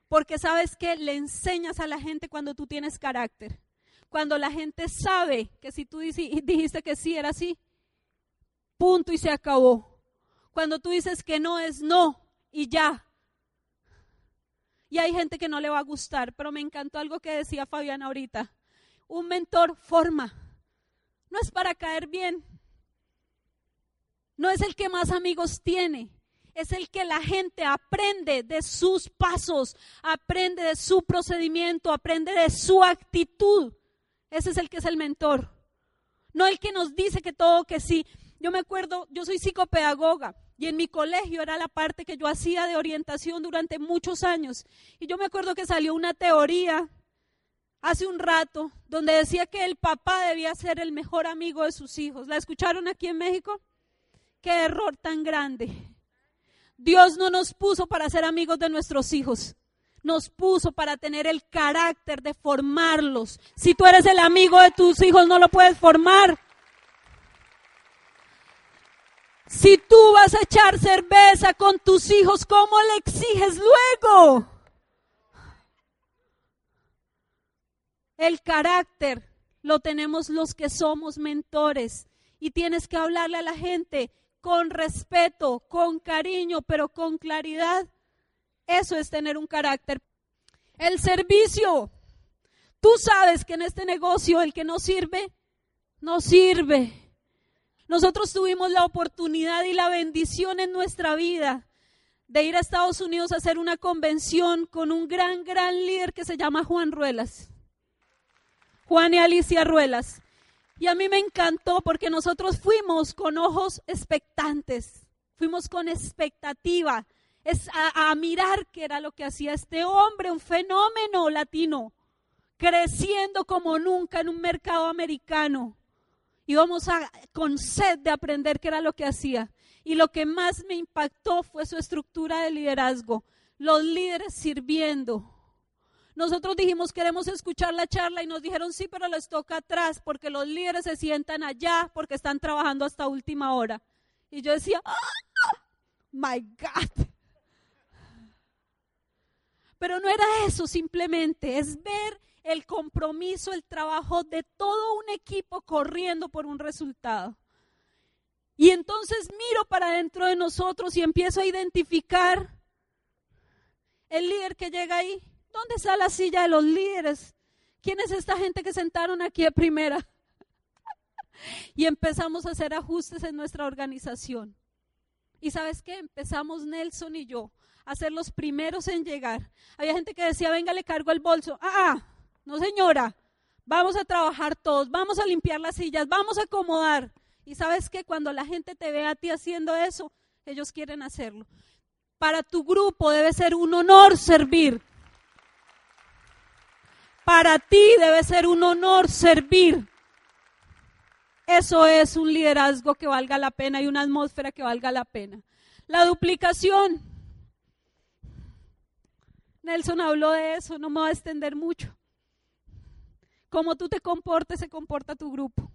Porque sabes que le enseñas a la gente cuando tú tienes carácter. Cuando la gente sabe que si tú [laughs] dijiste que sí era así, punto y se acabó. Cuando tú dices que no es no y ya, y hay gente que no le va a gustar, pero me encantó algo que decía Fabián ahorita. Un mentor forma. No es para caer bien. No es el que más amigos tiene. es el que la gente aprende de sus pasos, aprende de su procedimiento, aprende de su actitud. Ese es el que es el mentor. No el que nos dice que todo que sí. Yo me acuerdo, yo soy psicopedagoga y en mi colegio era la parte que yo hacía de orientación durante muchos años. Y yo me acuerdo que salió una teoría hace un rato donde decía que el papá debía ser el mejor amigo de sus hijos. ¿La escucharon aquí en México? Qué error tan grande. Dios no nos puso para ser amigos de nuestros hijos. Nos puso para tener el carácter de formarlos. Si tú eres el amigo de tus hijos, no lo puedes formar. Si tú vas a echar cerveza con tus hijos, ¿cómo le exiges luego? El carácter lo tenemos los que somos mentores y tienes que hablarle a la gente con respeto, con cariño, pero con claridad. Eso es tener un carácter. El servicio. Tú sabes que en este negocio el que no sirve, no sirve. Nosotros tuvimos la oportunidad y la bendición en nuestra vida de ir a Estados Unidos a hacer una convención con un gran, gran líder que se llama Juan Ruelas. Juan y Alicia Ruelas. Y a mí me encantó porque nosotros fuimos con ojos expectantes, fuimos con expectativa, a mirar qué era lo que hacía este hombre, un fenómeno latino, creciendo como nunca en un mercado americano. Íbamos a, con sed de aprender qué era lo que hacía. Y lo que más me impactó fue su estructura de liderazgo, los líderes sirviendo. Nosotros dijimos queremos escuchar la charla y nos dijeron sí, pero les toca atrás porque los líderes se sientan allá porque están trabajando hasta última hora. Y yo decía, ¡Ah! my God. Pero no era eso simplemente, es ver el compromiso, el trabajo de todo un equipo corriendo por un resultado. Y entonces miro para dentro de nosotros y empiezo a identificar el líder que llega ahí. ¿Dónde está la silla de los líderes? ¿Quién es esta gente que sentaron aquí de primera? [laughs] y empezamos a hacer ajustes en nuestra organización. ¿Y sabes qué? Empezamos Nelson y yo a ser los primeros en llegar. Había gente que decía, venga, le cargo el bolso. Ah, ah no, señora, vamos a trabajar todos, vamos a limpiar las sillas, vamos a acomodar. Y sabes que cuando la gente te ve a ti haciendo eso, ellos quieren hacerlo. Para tu grupo debe ser un honor servir. Para ti debe ser un honor servir. Eso es un liderazgo que valga la pena y una atmósfera que valga la pena. La duplicación. Nelson habló de eso, no me voy a extender mucho. Como tú te comportes, se comporta tu grupo.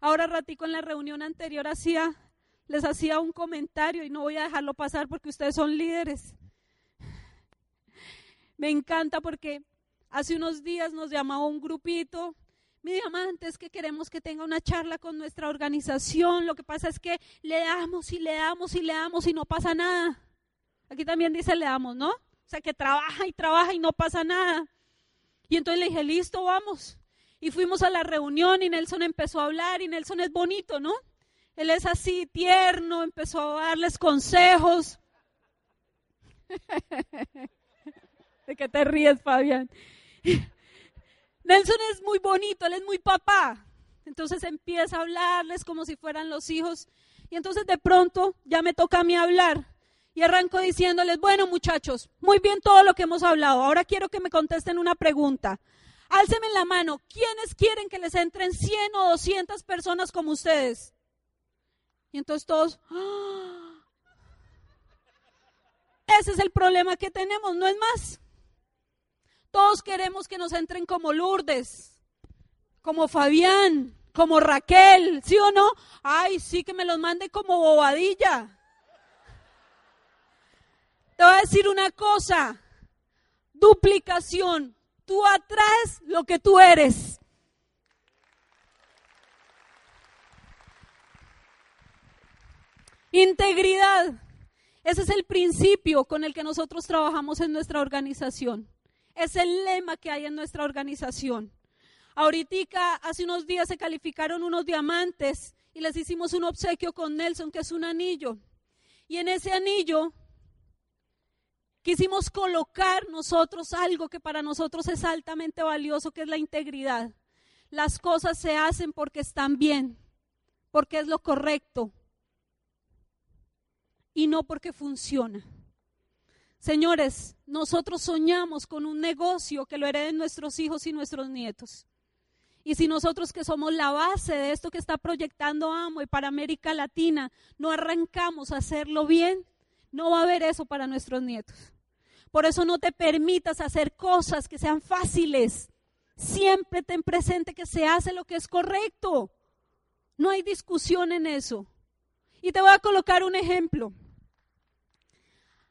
Ahora ratico en la reunión anterior hacía, les hacía un comentario y no voy a dejarlo pasar porque ustedes son líderes. Me encanta porque hace unos días nos llamaba un grupito mi diamantes que queremos que tenga una charla con nuestra organización. Lo que pasa es que le damos y le damos y le damos y no pasa nada. Aquí también dice le damos, ¿no? O sea, que trabaja y trabaja y no pasa nada. Y entonces le dije, listo, vamos. Y fuimos a la reunión y Nelson empezó a hablar y Nelson es bonito, ¿no? Él es así tierno, empezó a darles consejos. [laughs] ¿De qué te ríes, Fabián? Nelson es muy bonito, él es muy papá. Entonces empieza a hablarles como si fueran los hijos. Y entonces de pronto ya me toca a mí hablar. Y arranco diciéndoles, bueno muchachos, muy bien todo lo que hemos hablado. Ahora quiero que me contesten una pregunta. Álceme la mano. ¿Quiénes quieren que les entren 100 o 200 personas como ustedes? Y entonces todos... ¡ah! Ese es el problema que tenemos, no es más. Todos queremos que nos entren como Lourdes, como Fabián, como Raquel, ¿sí o no? Ay, sí que me los mande como bobadilla. Te voy a decir una cosa, duplicación, tú atraes lo que tú eres. Integridad. Ese es el principio con el que nosotros trabajamos en nuestra organización. Es el lema que hay en nuestra organización. Ahorita, hace unos días se calificaron unos diamantes y les hicimos un obsequio con Nelson, que es un anillo. Y en ese anillo quisimos colocar nosotros algo que para nosotros es altamente valioso, que es la integridad. Las cosas se hacen porque están bien, porque es lo correcto y no porque funciona. Señores, nosotros soñamos con un negocio que lo hereden nuestros hijos y nuestros nietos. Y si nosotros que somos la base de esto que está proyectando Amo y para América Latina, no arrancamos a hacerlo bien, no va a haber eso para nuestros nietos. Por eso no te permitas hacer cosas que sean fáciles. Siempre ten presente que se hace lo que es correcto. No hay discusión en eso. Y te voy a colocar un ejemplo.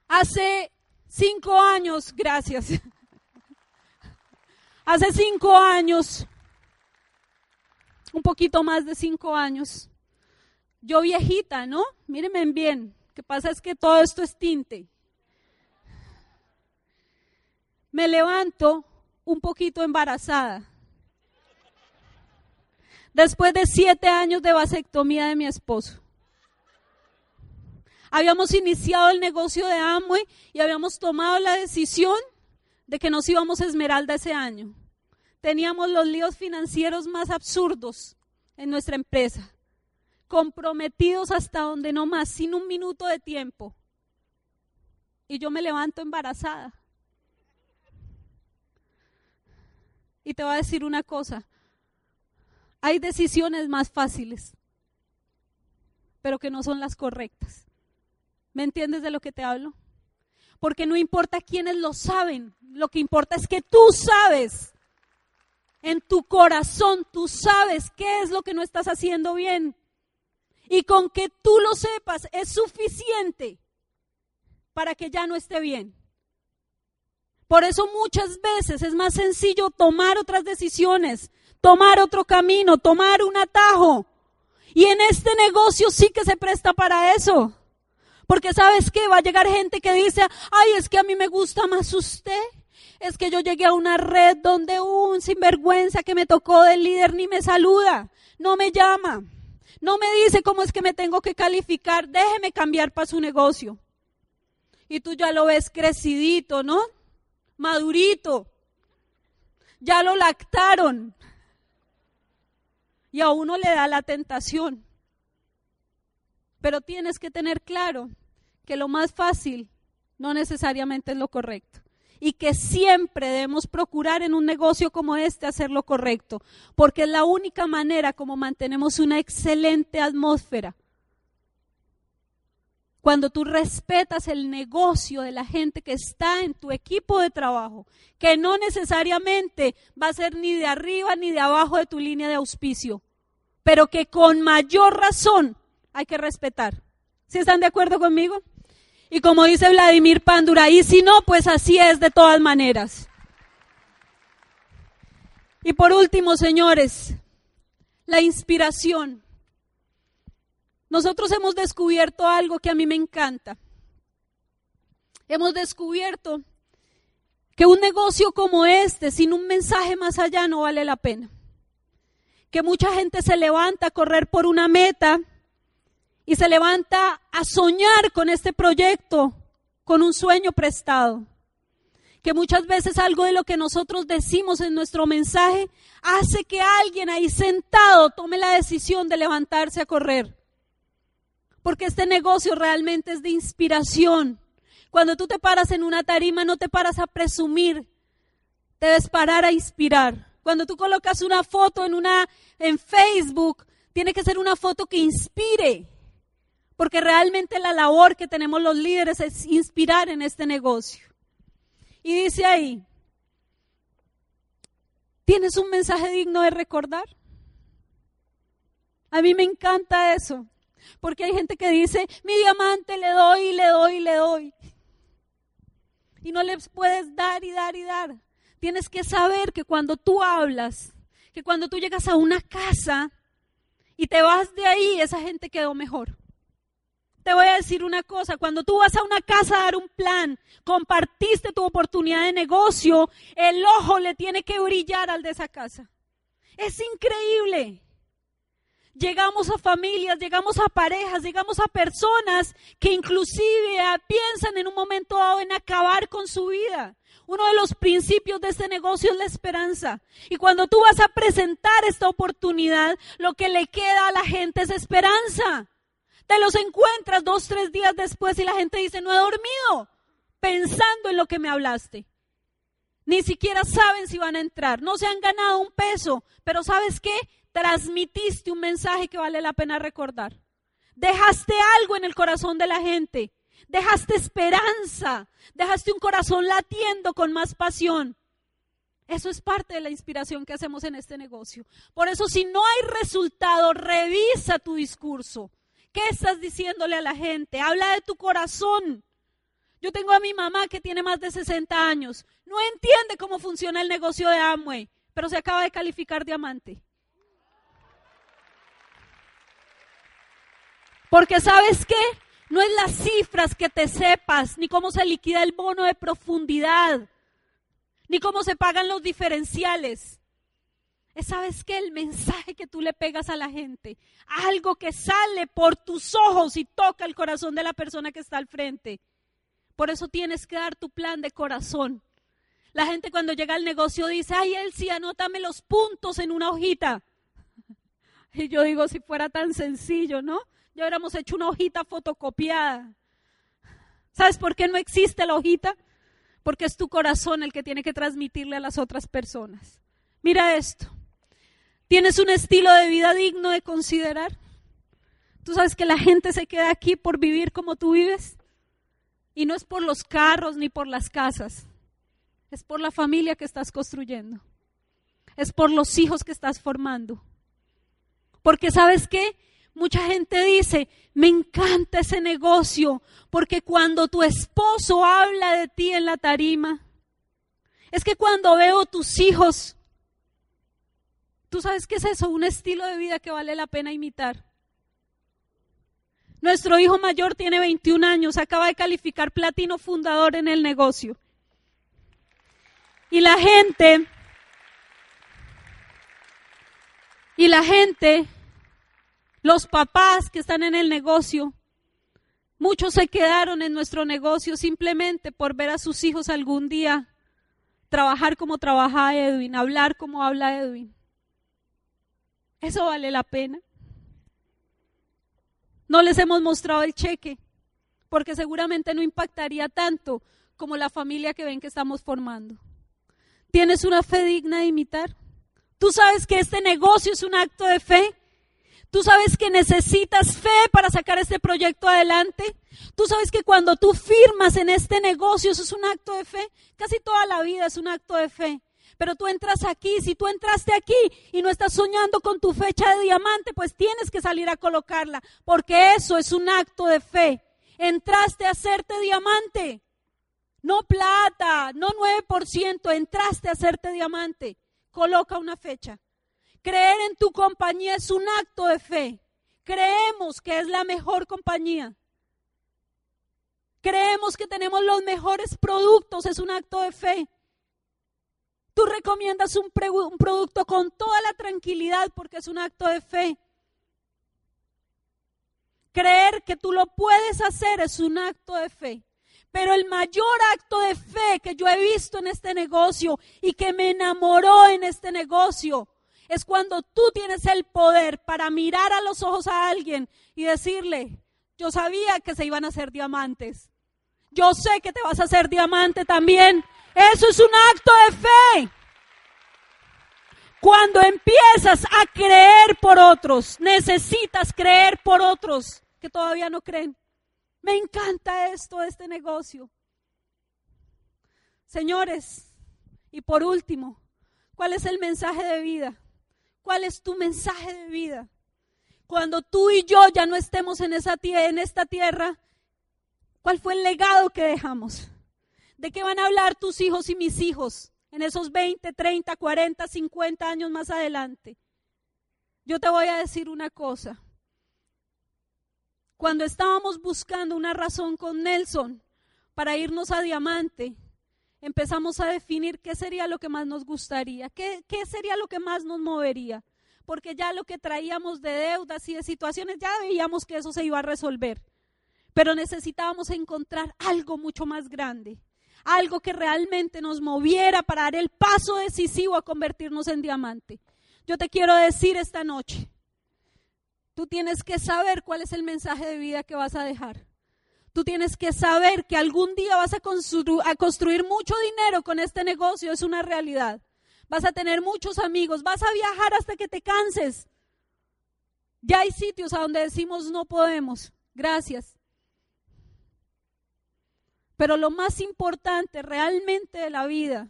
Hace cinco años, gracias. [laughs] Hace cinco años, un poquito más de cinco años, yo viejita, ¿no? Mírenme bien. Lo que pasa es que todo esto es tinte. Me levanto un poquito embarazada. Después de siete años de vasectomía de mi esposo. Habíamos iniciado el negocio de Amway y habíamos tomado la decisión de que nos íbamos a Esmeralda ese año. Teníamos los líos financieros más absurdos en nuestra empresa, comprometidos hasta donde no más, sin un minuto de tiempo. Y yo me levanto embarazada. Y te voy a decir una cosa, hay decisiones más fáciles, pero que no son las correctas. ¿Me entiendes de lo que te hablo? Porque no importa quiénes lo saben, lo que importa es que tú sabes. En tu corazón tú sabes qué es lo que no estás haciendo bien. Y con que tú lo sepas es suficiente para que ya no esté bien. Por eso muchas veces es más sencillo tomar otras decisiones, tomar otro camino, tomar un atajo. Y en este negocio sí que se presta para eso. Porque sabes qué, va a llegar gente que dice, ay, es que a mí me gusta más usted. Es que yo llegué a una red donde un sinvergüenza que me tocó del líder ni me saluda, no me llama, no me dice cómo es que me tengo que calificar, déjeme cambiar para su negocio. Y tú ya lo ves crecidito, ¿no? madurito. Ya lo lactaron. Y a uno le da la tentación. Pero tienes que tener claro que lo más fácil no necesariamente es lo correcto. Y que siempre debemos procurar en un negocio como este hacer lo correcto. Porque es la única manera como mantenemos una excelente atmósfera cuando tú respetas el negocio de la gente que está en tu equipo de trabajo, que no necesariamente va a ser ni de arriba ni de abajo de tu línea de auspicio, pero que con mayor razón hay que respetar. ¿Sí están de acuerdo conmigo? Y como dice Vladimir Pándura, y si no, pues así es de todas maneras. Y por último, señores, la inspiración. Nosotros hemos descubierto algo que a mí me encanta. Hemos descubierto que un negocio como este, sin un mensaje más allá, no vale la pena. Que mucha gente se levanta a correr por una meta y se levanta a soñar con este proyecto, con un sueño prestado. Que muchas veces algo de lo que nosotros decimos en nuestro mensaje hace que alguien ahí sentado tome la decisión de levantarse a correr porque este negocio realmente es de inspiración. Cuando tú te paras en una tarima, no te paras a presumir, debes parar a inspirar. Cuando tú colocas una foto en una en Facebook, tiene que ser una foto que inspire, porque realmente la labor que tenemos los líderes es inspirar en este negocio. Y dice ahí, ¿tienes un mensaje digno de recordar? A mí me encanta eso. Porque hay gente que dice, mi diamante le doy, le doy, le doy. Y no les puedes dar y dar y dar. Tienes que saber que cuando tú hablas, que cuando tú llegas a una casa y te vas de ahí, esa gente quedó mejor. Te voy a decir una cosa, cuando tú vas a una casa a dar un plan, compartiste tu oportunidad de negocio, el ojo le tiene que brillar al de esa casa. Es increíble. llegamos a familias, llegamos a parejas, llegamos a personas que inclusive ah, piensan en un momento dado en acabar con su vida. Uno de los principios de este negocio es la esperanza. Y cuando tú vas a presentar esta oportunidad, lo que le queda a la gente es esperanza. Te los encuentras dos, tres días después y la gente dice, no he dormido pensando en lo que me hablaste. Ni siquiera saben si van a entrar. No se han ganado un peso. Pero ¿sabes qué? Transmitiste un mensaje que vale la pena recordar. Dejaste algo en el corazón de la gente. Dejaste esperanza. Dejaste un corazón latiendo con más pasión. Eso es parte de la inspiración que hacemos en este negocio. Por eso si no hay resultado, revisa tu discurso. ¿Qué estás diciéndole a la gente? Habla de tu corazón. Yo tengo a mi mamá que tiene más de 60 años. No entiende cómo funciona el negocio de Amway, pero se acaba de calificar diamante. Porque sabes qué? No es las cifras que te sepas, ni cómo se liquida el bono de profundidad, ni cómo se pagan los diferenciales. Es, ¿sabes qué? El mensaje que tú le pegas a la gente. Algo que sale por tus ojos y toca el corazón de la persona que está al frente. Por eso tienes que dar tu plan de corazón. La gente cuando llega al negocio dice, ay, Elsie, anótame los puntos en una hojita. [laughs] Y yo digo, si fuera tan sencillo, ¿no? Ya hubiéramos hecho una hojita fotocopiada. ¿Sabes por qué no existe la hojita? Porque es tu corazón el que tiene que transmitirle a las otras personas. Mira esto. ¿Tienes un estilo de vida digno de considerar? ¿Tú sabes que la gente se queda aquí por vivir como tú vives? Y no es por los carros ni por las casas. Es por la familia que estás construyendo. Es por los hijos que estás formando. Porque sabes qué? Mucha gente dice, me encanta ese negocio, porque cuando tu esposo habla de ti en la tarima, es que cuando veo tus hijos, tú sabes qué es eso, un estilo de vida que vale la pena imitar. Nuestro hijo mayor tiene 21 años, acaba de calificar platino fundador en el negocio. Y la gente, y la gente, los papás que están en el negocio, muchos se quedaron en nuestro negocio simplemente por ver a sus hijos algún día trabajar como trabaja Edwin, hablar como habla Edwin. Eso vale la pena. No les hemos mostrado el cheque, porque seguramente no impactaría tanto como la familia que ven que estamos formando. ¿Tienes una fe digna de imitar? ¿Tú sabes que este negocio es un acto de fe? ¿Tú sabes que necesitas fe para sacar este proyecto adelante? ¿Tú sabes que cuando tú firmas en este negocio eso es un acto de fe? Casi toda la vida es un acto de fe. Pero tú entras aquí, si tú entraste aquí y no estás soñando con tu fecha de diamante, pues tienes que salir a colocarla, porque eso es un acto de fe. Entraste a hacerte diamante, no plata, no 9%, entraste a hacerte diamante. Coloca una fecha. Creer en tu compañía es un acto de fe. Creemos que es la mejor compañía. Creemos que tenemos los mejores productos, es un acto de fe. Tú recomiendas un, producto con toda la tranquilidad porque es un acto de fe. Creer que tú lo puedes hacer es un acto de fe. Pero el mayor acto de fe que yo he visto en este negocio y que me enamoró en este negocio es cuando tú tienes el poder para mirar a los ojos a alguien y decirle, yo sabía que se iban a hacer diamantes. Yo sé que te vas a hacer diamante también. Eso es un acto de fe. Cuando empiezas a creer por otros, necesitas creer por otros que todavía no creen. Me encanta esto, este negocio. Señores, y por último, ¿cuál es el mensaje de vida? ¿Cuál es tu mensaje de vida? Cuando tú y yo ya no estemos en, esa en esta tierra, ¿cuál fue el legado que dejamos? ¿De qué van a hablar tus hijos y mis hijos en esos 20, 30, 40, 50 años más adelante? Yo te voy a decir una cosa. Cuando estábamos buscando una razón con Nelson para irnos a Diamante, empezamos a definir qué sería lo que más nos gustaría, qué, qué sería lo que más nos movería. porque ya lo que traíamos de deudas y de situaciones, ya veíamos que eso se iba a resolver. Pero necesitábamos encontrar algo mucho más grande, algo que realmente nos moviera para dar el paso decisivo a convertirnos en diamante. Yo te quiero decir esta noche, tú tienes que saber cuál es el mensaje de vida que vas a dejar. Tú tienes que saber que algún día vas a, construir mucho dinero con este negocio, es una realidad. Vas a tener muchos amigos, vas a viajar hasta que te canses. Ya hay sitios a donde decimos no podemos. Gracias. Pero lo más importante realmente de la vida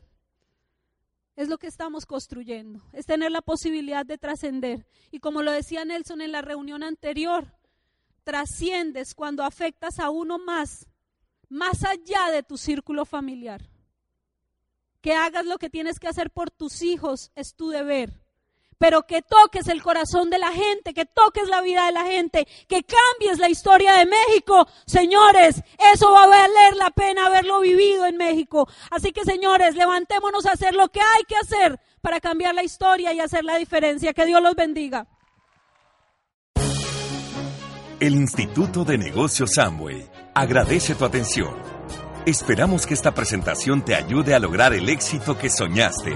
es lo que estamos construyendo, es tener la posibilidad de trascender. Y como lo decía Nelson en la reunión anterior, trasciendes cuando afectas a uno más, más allá de tu círculo familiar. Que hagas lo que tienes que hacer por tus hijos es tu deber pero que toques el corazón de la gente, que toques la vida de la gente, que cambies la historia de México. Señores, eso va a valer la pena haberlo vivido en México. Así que señores, levantémonos a hacer lo que hay que hacer para cambiar la historia y hacer la diferencia. Que Dios los bendiga. El Instituto de Negocios Amway agradece tu atención. Esperamos que esta presentación te ayude a lograr el éxito que soñaste.